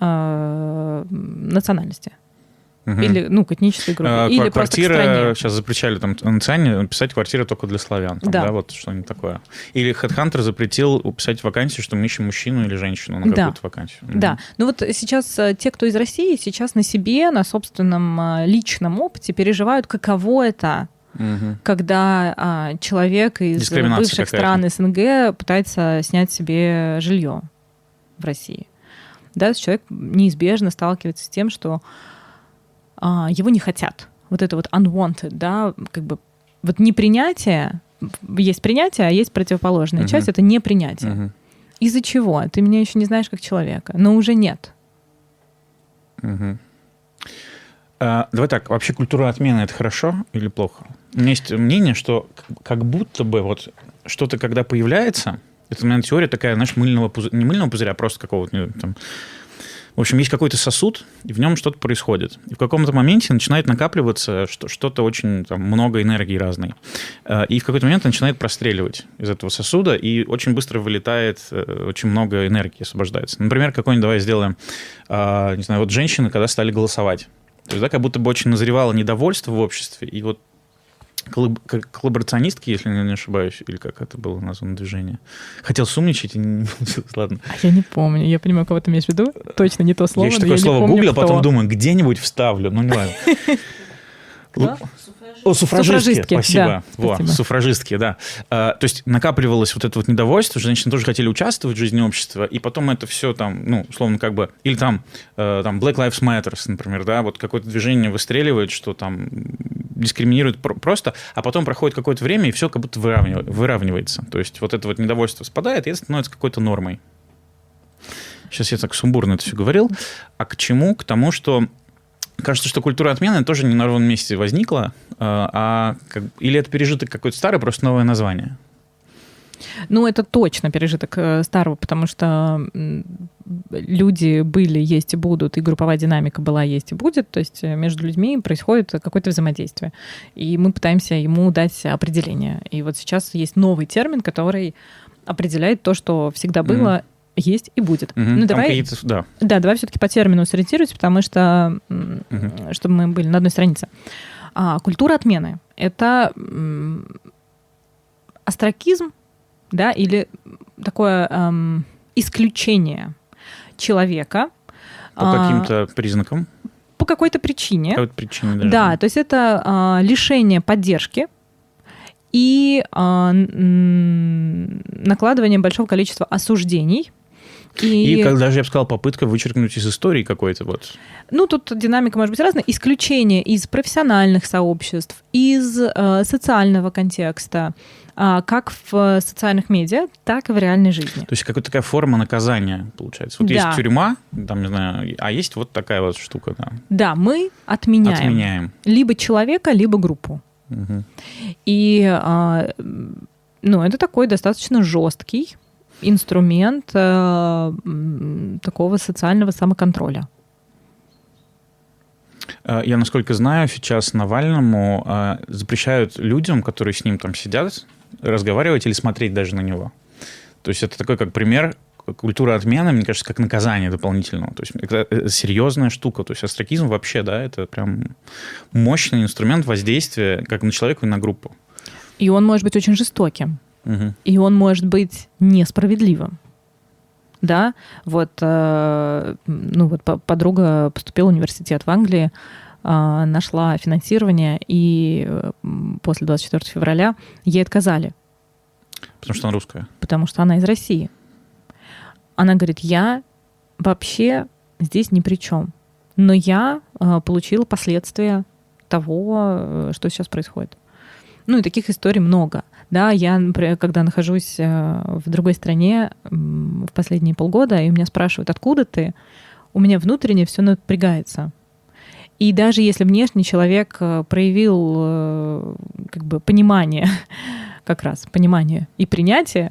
э, национальности. Угу. Или, ну, к этнической группе. А, или квартира, просто к стране. сейчас запрещали там на ЦИАНе писать квартира только для славян. Там, да. да. Вот что-нибудь такое. Или HeadHunter запретил писать вакансию, что мы ищем мужчину или женщину на да. какую-то вакансию. Угу. Да. Ну вот сейчас э, те, кто из России, сейчас на себе, на собственном э, личном опыте переживают, каково это Угу. когда а, человек из бывших стран СНГ пытается снять себе жилье в России. Да, человек неизбежно сталкивается с тем, что его не хотят. Вот это вот unwanted, да, как бы вот непринятие, есть принятие, а есть противоположная uh-huh. часть, это непринятие. Uh-huh. Из-за чего? Ты меня еще не знаешь как человека, но уже нет. Uh-huh. А, давай так, вообще культура отмены это хорошо или плохо? У меня есть мнение, что как будто бы вот что-то, когда появляется, это, наверное, теория такая, знаешь, мыльного пузыря, не мыльного пузыря, а просто какого-то там, в общем, есть какой-то сосуд, и в нем что-то происходит. И в каком-то моменте начинает накапливаться что-то очень там, много энергии разной. Э, и в какой-то момент начинает простреливать из этого сосуда, и очень быстро вылетает, э, очень много энергии освобождается. Например, какой-нибудь давай сделаем, э, не знаю, вот женщины, когда стали голосовать. То есть, да, как будто бы очень назревало недовольство в обществе, и вот коллаборационистки, если я не ошибаюсь, или как это было названо движение. Хотел сумничать, и не ладно. А я не помню, я понимаю, кого ты имеешь в виду, точно не то слово. Я еще такое слово гуглил, потом думаю, где-нибудь вставлю, ну не ладно. О, суфражистки, суфражистки спасибо. Да, Во, спасибо. Суфражистки, да. А, то есть накапливалось вот это вот недовольство, женщины тоже хотели участвовать в жизни общества, и потом это все там, ну, условно, как бы, или там, э, там Black Lives Matter, например, да, вот какое-то движение выстреливает, что там дискриминирует просто, а потом проходит какое-то время, и все как будто выравнивается. То есть вот это вот недовольство спадает, и это становится какой-то нормой. Сейчас я так сумбурно это все говорил. А к чему? К тому, что кажется, что культура отмены тоже не на ровном месте возникла, а, а как, или это пережиток какой-то старый, просто новое название? Ну, это точно пережиток э, старого, потому что люди были, есть и будут, и групповая динамика была, есть и будет, то есть э, между людьми происходит какое-то взаимодействие. И мы пытаемся ему дать определение. И вот сейчас есть новый термин, который определяет то, что всегда было, mm-hmm есть и будет. Угу, ну, давай, да. да, давай все-таки по термину сориентируйся, потому что, угу. чтобы мы были на одной странице. А, культура отмены — это астракизм, да, или такое эм, исключение человека. По а, каким-то признакам? По какой-то причине. По какой-то причине, даже. Да, то есть это а, лишение поддержки, и а, накладывание большого количества осуждений и, и как даже, я бы сказал, попытка вычеркнуть из истории какой-то вот. Ну, тут динамика может быть разная. Исключение из профессиональных сообществ, из э, социального контекста, как в социальных медиа, так и в реальной жизни. То есть какая-то такая форма наказания, получается. Вот да. есть тюрьма, там, не знаю, а есть вот такая вот штука. Да, да мы отменяем. Отменяем. Либо человека, либо группу. Угу. И э, ну, это такой достаточно жесткий инструмент э, такого социального самоконтроля. Э, я, насколько знаю, сейчас Навальному э, запрещают людям, которые с ним там сидят, разговаривать или смотреть даже на него. То есть это такой как пример культура отмены, мне кажется, как наказание дополнительного. То есть это э, серьезная штука. То есть астракизм вообще, да, это прям мощный инструмент воздействия как на человека и на группу. И он может быть очень жестоким. Угу. И он может быть несправедливым. да, вот, э, ну вот подруга поступила в университет в Англии, нашла финансирование, и э, после 24 февраля ей отказали. Потому что она русская? Потому что она из России. Она говорит, я вообще здесь ни при чем, но я э, получила последствия того, э, что сейчас происходит. Ну и таких историй много. Да, я, например, когда нахожусь в другой стране в последние полгода, и меня спрашивают, откуда ты, у меня внутренне все напрягается. И даже если внешний человек э, проявил э, как бы понимание, как раз понимание и принятие,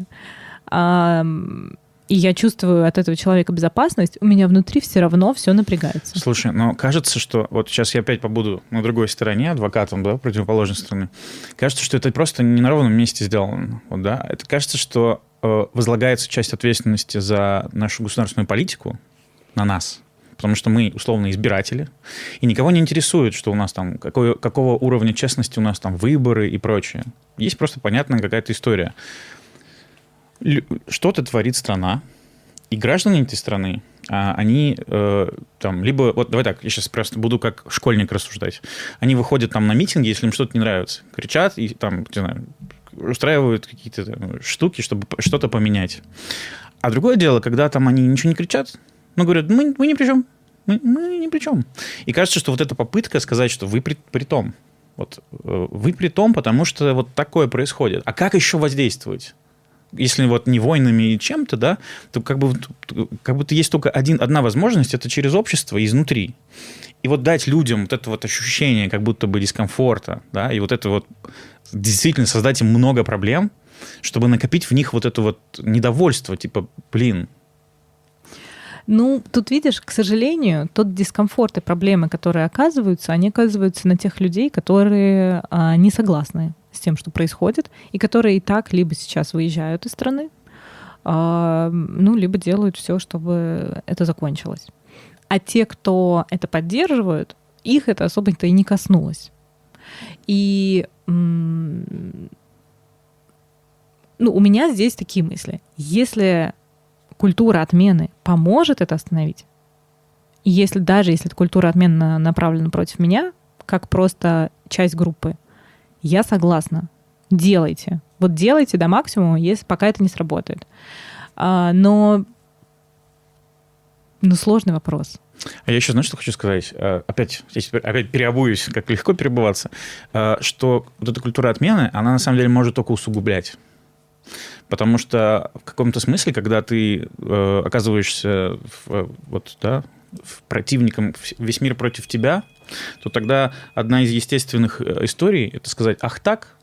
и я чувствую от этого человека безопасность, у меня внутри все равно все напрягается. Слушай, но кажется, что вот сейчас я опять побуду на другой стороне, адвокатом, да, противоположной стороны. Кажется, что это просто не на ровном месте сделано. Вот, да? Это кажется, что э, возлагается часть ответственности за нашу государственную политику на нас, потому что мы условно избиратели, и никого не интересует, что у нас там, какой, какого уровня честности у нас там выборы и прочее. Есть просто понятная какая-то история что-то творит страна, и граждане этой страны, а, они э, там либо... Вот давай так, я сейчас просто буду как школьник рассуждать. Они выходят там на митинги, если им что-то не нравится, кричат и там, не знаю, устраивают какие-то штуки, чтобы что-то поменять. А другое дело, когда там они ничего не кричат, но говорят, мы, мы ни при чем, мы, мы ни при чем. И кажется, что вот эта попытка сказать, что вы при, при том, вот э, вы при том, потому что вот такое происходит. А как еще воздействовать? если вот не войнами и чем-то, да, то как бы как будто есть только один, одна возможность, это через общество изнутри. И вот дать людям вот это вот ощущение как будто бы дискомфорта, да, и вот это вот действительно создать им много проблем, чтобы накопить в них вот это вот недовольство, типа, блин, ну, тут видишь, к сожалению, тот дискомфорт и проблемы, которые оказываются, они оказываются на тех людей, которые а, не согласны с тем, что происходит, и которые и так либо сейчас выезжают из страны, а, ну, либо делают все, чтобы это закончилось. А те, кто это поддерживают, их это особо-то и не коснулось. И ну, у меня здесь такие мысли. Если культура отмены поможет это остановить, и если даже если эта культура отмены направлена против меня, как просто часть группы, я согласна. Делайте. Вот делайте до максимума, если пока это не сработает. А, но, ну, сложный вопрос. А я еще, знаешь, что хочу сказать? А, опять, здесь опять переобуюсь, как легко перебываться, а, что вот эта культура отмены, она на самом деле может только усугублять. Потому что в каком-то смысле, когда ты э, оказываешься в, вот, да, в противником, весь мир против тебя, то тогда одна из естественных э, историй – это сказать «ах так?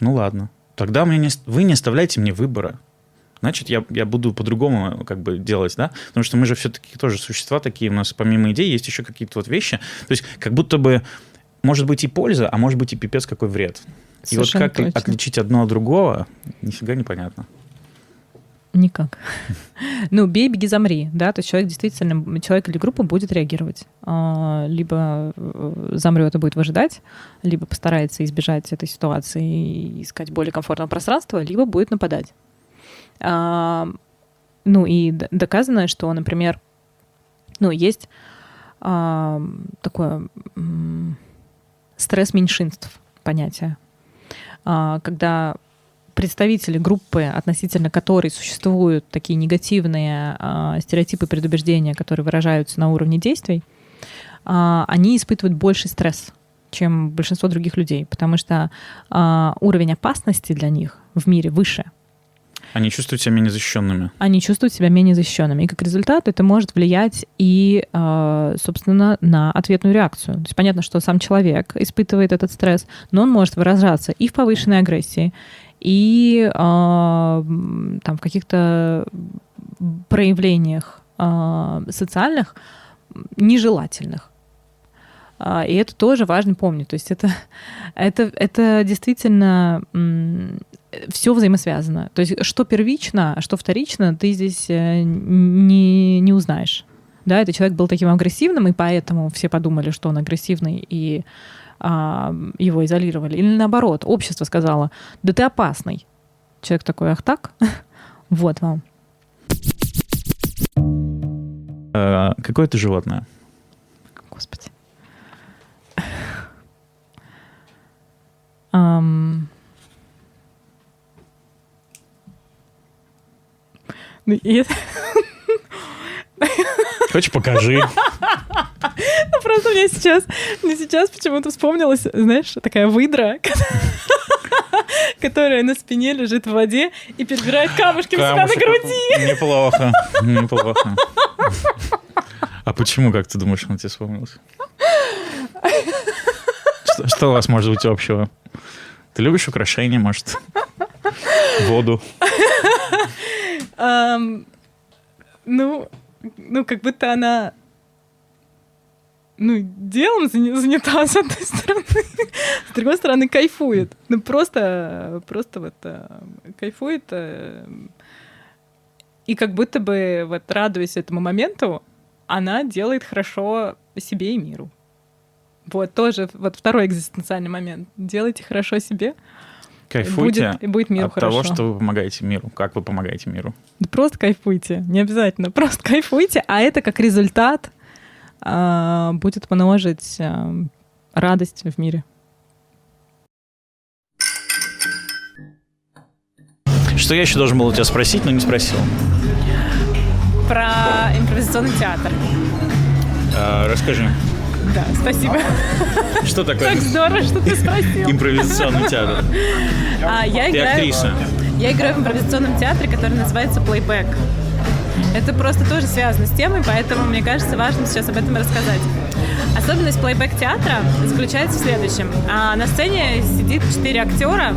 Ну ладно, тогда мне не, вы не оставляете мне выбора». Значит, я, я буду по-другому как бы делать, да? Потому что мы же все-таки тоже существа такие, у нас помимо идей есть еще какие-то вот вещи. То есть как будто бы может быть и польза, а может быть и пипец какой вред. Совершенно и вот как точно. отличить одно от другого, нифига непонятно. Никак. Ну, бей, беги, замри, да, то есть человек действительно, человек или группа будет реагировать. А, либо э, замрет и будет выжидать, либо постарается избежать этой ситуации и искать более комфортного пространства, либо будет нападать. А, ну, и доказано, что, например, ну, есть а, такое стресс меньшинств понятие, когда представители группы, относительно которой существуют такие негативные э, стереотипы предубеждения, которые выражаются на уровне действий, э, они испытывают больший стресс, чем большинство других людей, потому что уровень опасности для них в мире выше. Они чувствуют себя менее защищенными. Они чувствуют себя менее защищенными. И как результат это может влиять и, собственно, на ответную реакцию. То есть понятно, что сам человек испытывает этот стресс, но он может выражаться и в повышенной агрессии, и э, там в каких-то проявлениях э, социальных нежелательных. Э, и это тоже важно помнить. То есть это, это, это действительно все взаимосвязано. То есть что первично, а что вторично, ты здесь э, не, не узнаешь. Да, этот человек был таким агрессивным, и поэтому все подумали, что он агрессивный, и а, его изолировали. Или наоборот, общество сказало, да ты опасный. Человек такой, ах так? вот вам. Э, какое ты животное? Господи. И это- Хочешь, покажи. ну, просто мне сейчас, мне сейчас почему-то вспомнилась, знаешь, такая выдра, которая на спине лежит в воде и перебирает камушки у себя на груди. Неплохо, неплохо. А почему, как ты думаешь, он тебе вспомнился? Что, что у вас может быть общего? Ты любишь украшения, может? Воду? Ам, ну, ну, как будто она ну, делом заня- занята, с одной стороны, с другой стороны, кайфует. Ну, просто, просто вот э, кайфует. э, И как будто бы, вот радуясь этому моменту, она делает хорошо себе и миру. Вот тоже вот второй экзистенциальный момент. Делайте хорошо себе, Кайфуйте будет, и будет миру от хорошо. того, что вы помогаете миру. Как вы помогаете миру? Да Просто кайфуйте, не обязательно, просто кайфуйте, а это как результат а, будет множить а, радость в мире. Что я еще должен был у тебя спросить, но не спросил? Про импровизационный театр. А, расскажи, Да, спасибо. что такое Так здорово, что ты спросил. импровизационный театр? А, я Ты играю, актриса. я играю в импровизационном театре, который называется Playback. Это просто тоже связано с темой, поэтому мне кажется важно сейчас об этом рассказать. Особенность плейбэк театра заключается в следующем. А, на сцене сидит четыре актера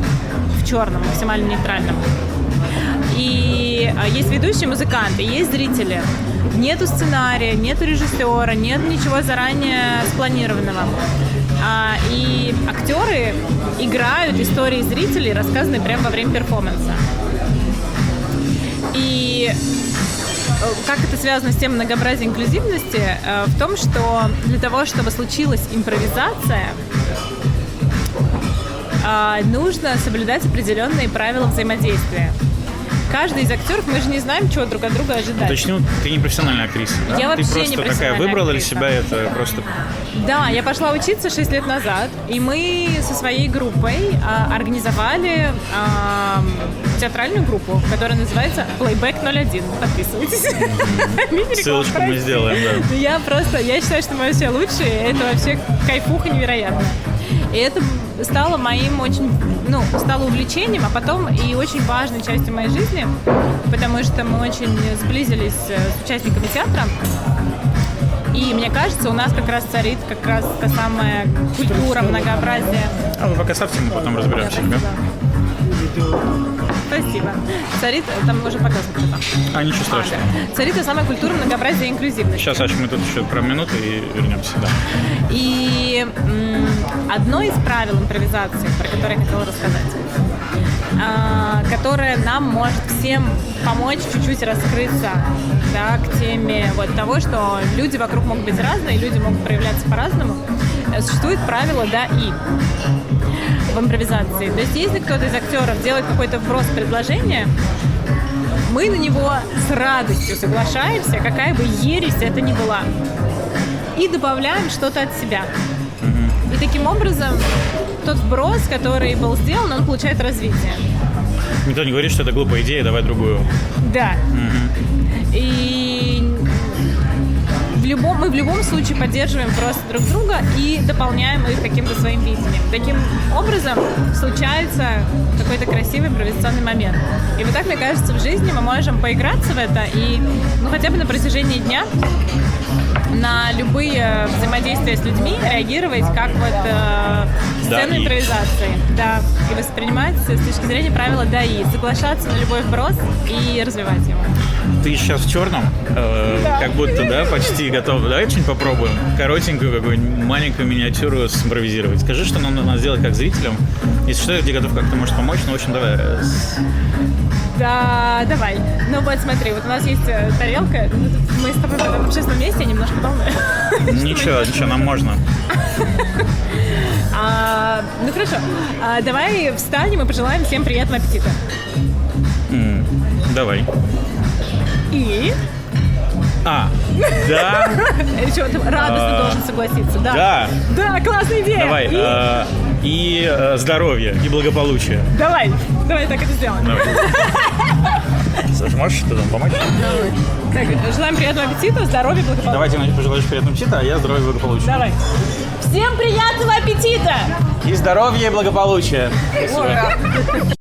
в черном, максимально нейтральном. И а, есть ведущие музыканты, есть зрители. Нету сценария, нету режиссера, нет ничего заранее спланированного. А, и актеры играют истории зрителей, рассказанные прямо во время перформанса. И э, как это связано с тем многообразием инклюзивности? Э, В том, что для того, чтобы случилась импровизация, а, нужно соблюдать определенные правила взаимодействия. Каждый из актеров, мы же не знаем, чего друг от друга ожидать. Уточню, ты не профессиональная актриса, да? Я вообще Ты не просто такая профессиональная выбрала для актриса. себя это просто... Да, я пошла учиться 6 лет назад, и мы со своей группой а, организовали а, театральную группу, которая называется Playback 01. Подписывайтесь. Ссылочку мы сделаем, да. Я просто, я считаю, что мы все лучшие, это вообще кайфуха невероятная. И это стало моим очень, ну, стало увлечением, а потом и очень важной частью моей жизни, потому что мы очень сблизились э, с участниками театра. И мне кажется, у нас как раз царит как раз та самая культура многообразия. А вы пока ставьте, мы потом разберемся. да? Спасибо. Царит, там уже показано что-то. А, ничего А, страшного. да. Царит та самая культура многообразия и инклюзивности. Сейчас, Саша, мы тут еще про минуту и вернемся, да. И м, одно из правил импровизации, про которое я хотела рассказать, а, которое нам может всем помочь чуть-чуть раскрыться да, к теме вот того, что люди вокруг могут быть разные, люди могут проявляться по-разному. Существует правило «да» и в импровизации. То есть если кто-то из актеров делает какой-то вброс предложения, мы на него с радостью соглашаемся, какая бы ересь это ни была. И добавляем что-то от себя. И таким образом тот вброс, который был сделан, он получает развитие. Никто не говорит, что это глупая идея, давай другую. Да. И в любом, мы в любом случае поддерживаем просто друг друга и дополняем их каким-то своим видением. Таким образом случается какой-то красивый импровизационный момент. И вот так, мне кажется, в жизни мы можем поиграться в это и ну, хотя бы на протяжении дня на любые взаимодействия с людьми реагировать как вот э, сцену Да, и. импровизации. Да. И воспринимать с точки зрения правила да и соглашаться на любой вброс и развивать его. Ты сейчас в черном, э, Да. как будто, да, почти готов. Давай что-нибудь попробуем. Коротенькую какую-нибудь маленькую миниатюру симпровизировать. Скажи, что нам надо сделать как зрителям. Если что, я тебе готов как-то, может, помочь. Ну, в общем, давай. Да, давай. Ну вот смотри, вот у нас есть э, тарелка. Ну, Мы с тобой в этом общественном месте немножко полная. Ничего, ничего, нам можно. А, ну хорошо. А, давай встанем и пожелаем всем приятного аппетита. М, Давай. И А, да, Еще радостно А, должен согласиться. Да. да. Да, классная идея. Давай. И- э, И э, здоровье, и благополучие. Давай, давай так это сделаем. Саша, можешь что там помочь? Так, желаем приятного аппетита, здоровья, благополучия. Давайте значит, пожелаешь приятного аппетита, а я здоровья и благополучия. Давай. Всем приятного аппетита! И здоровья и благополучия. Спасибо.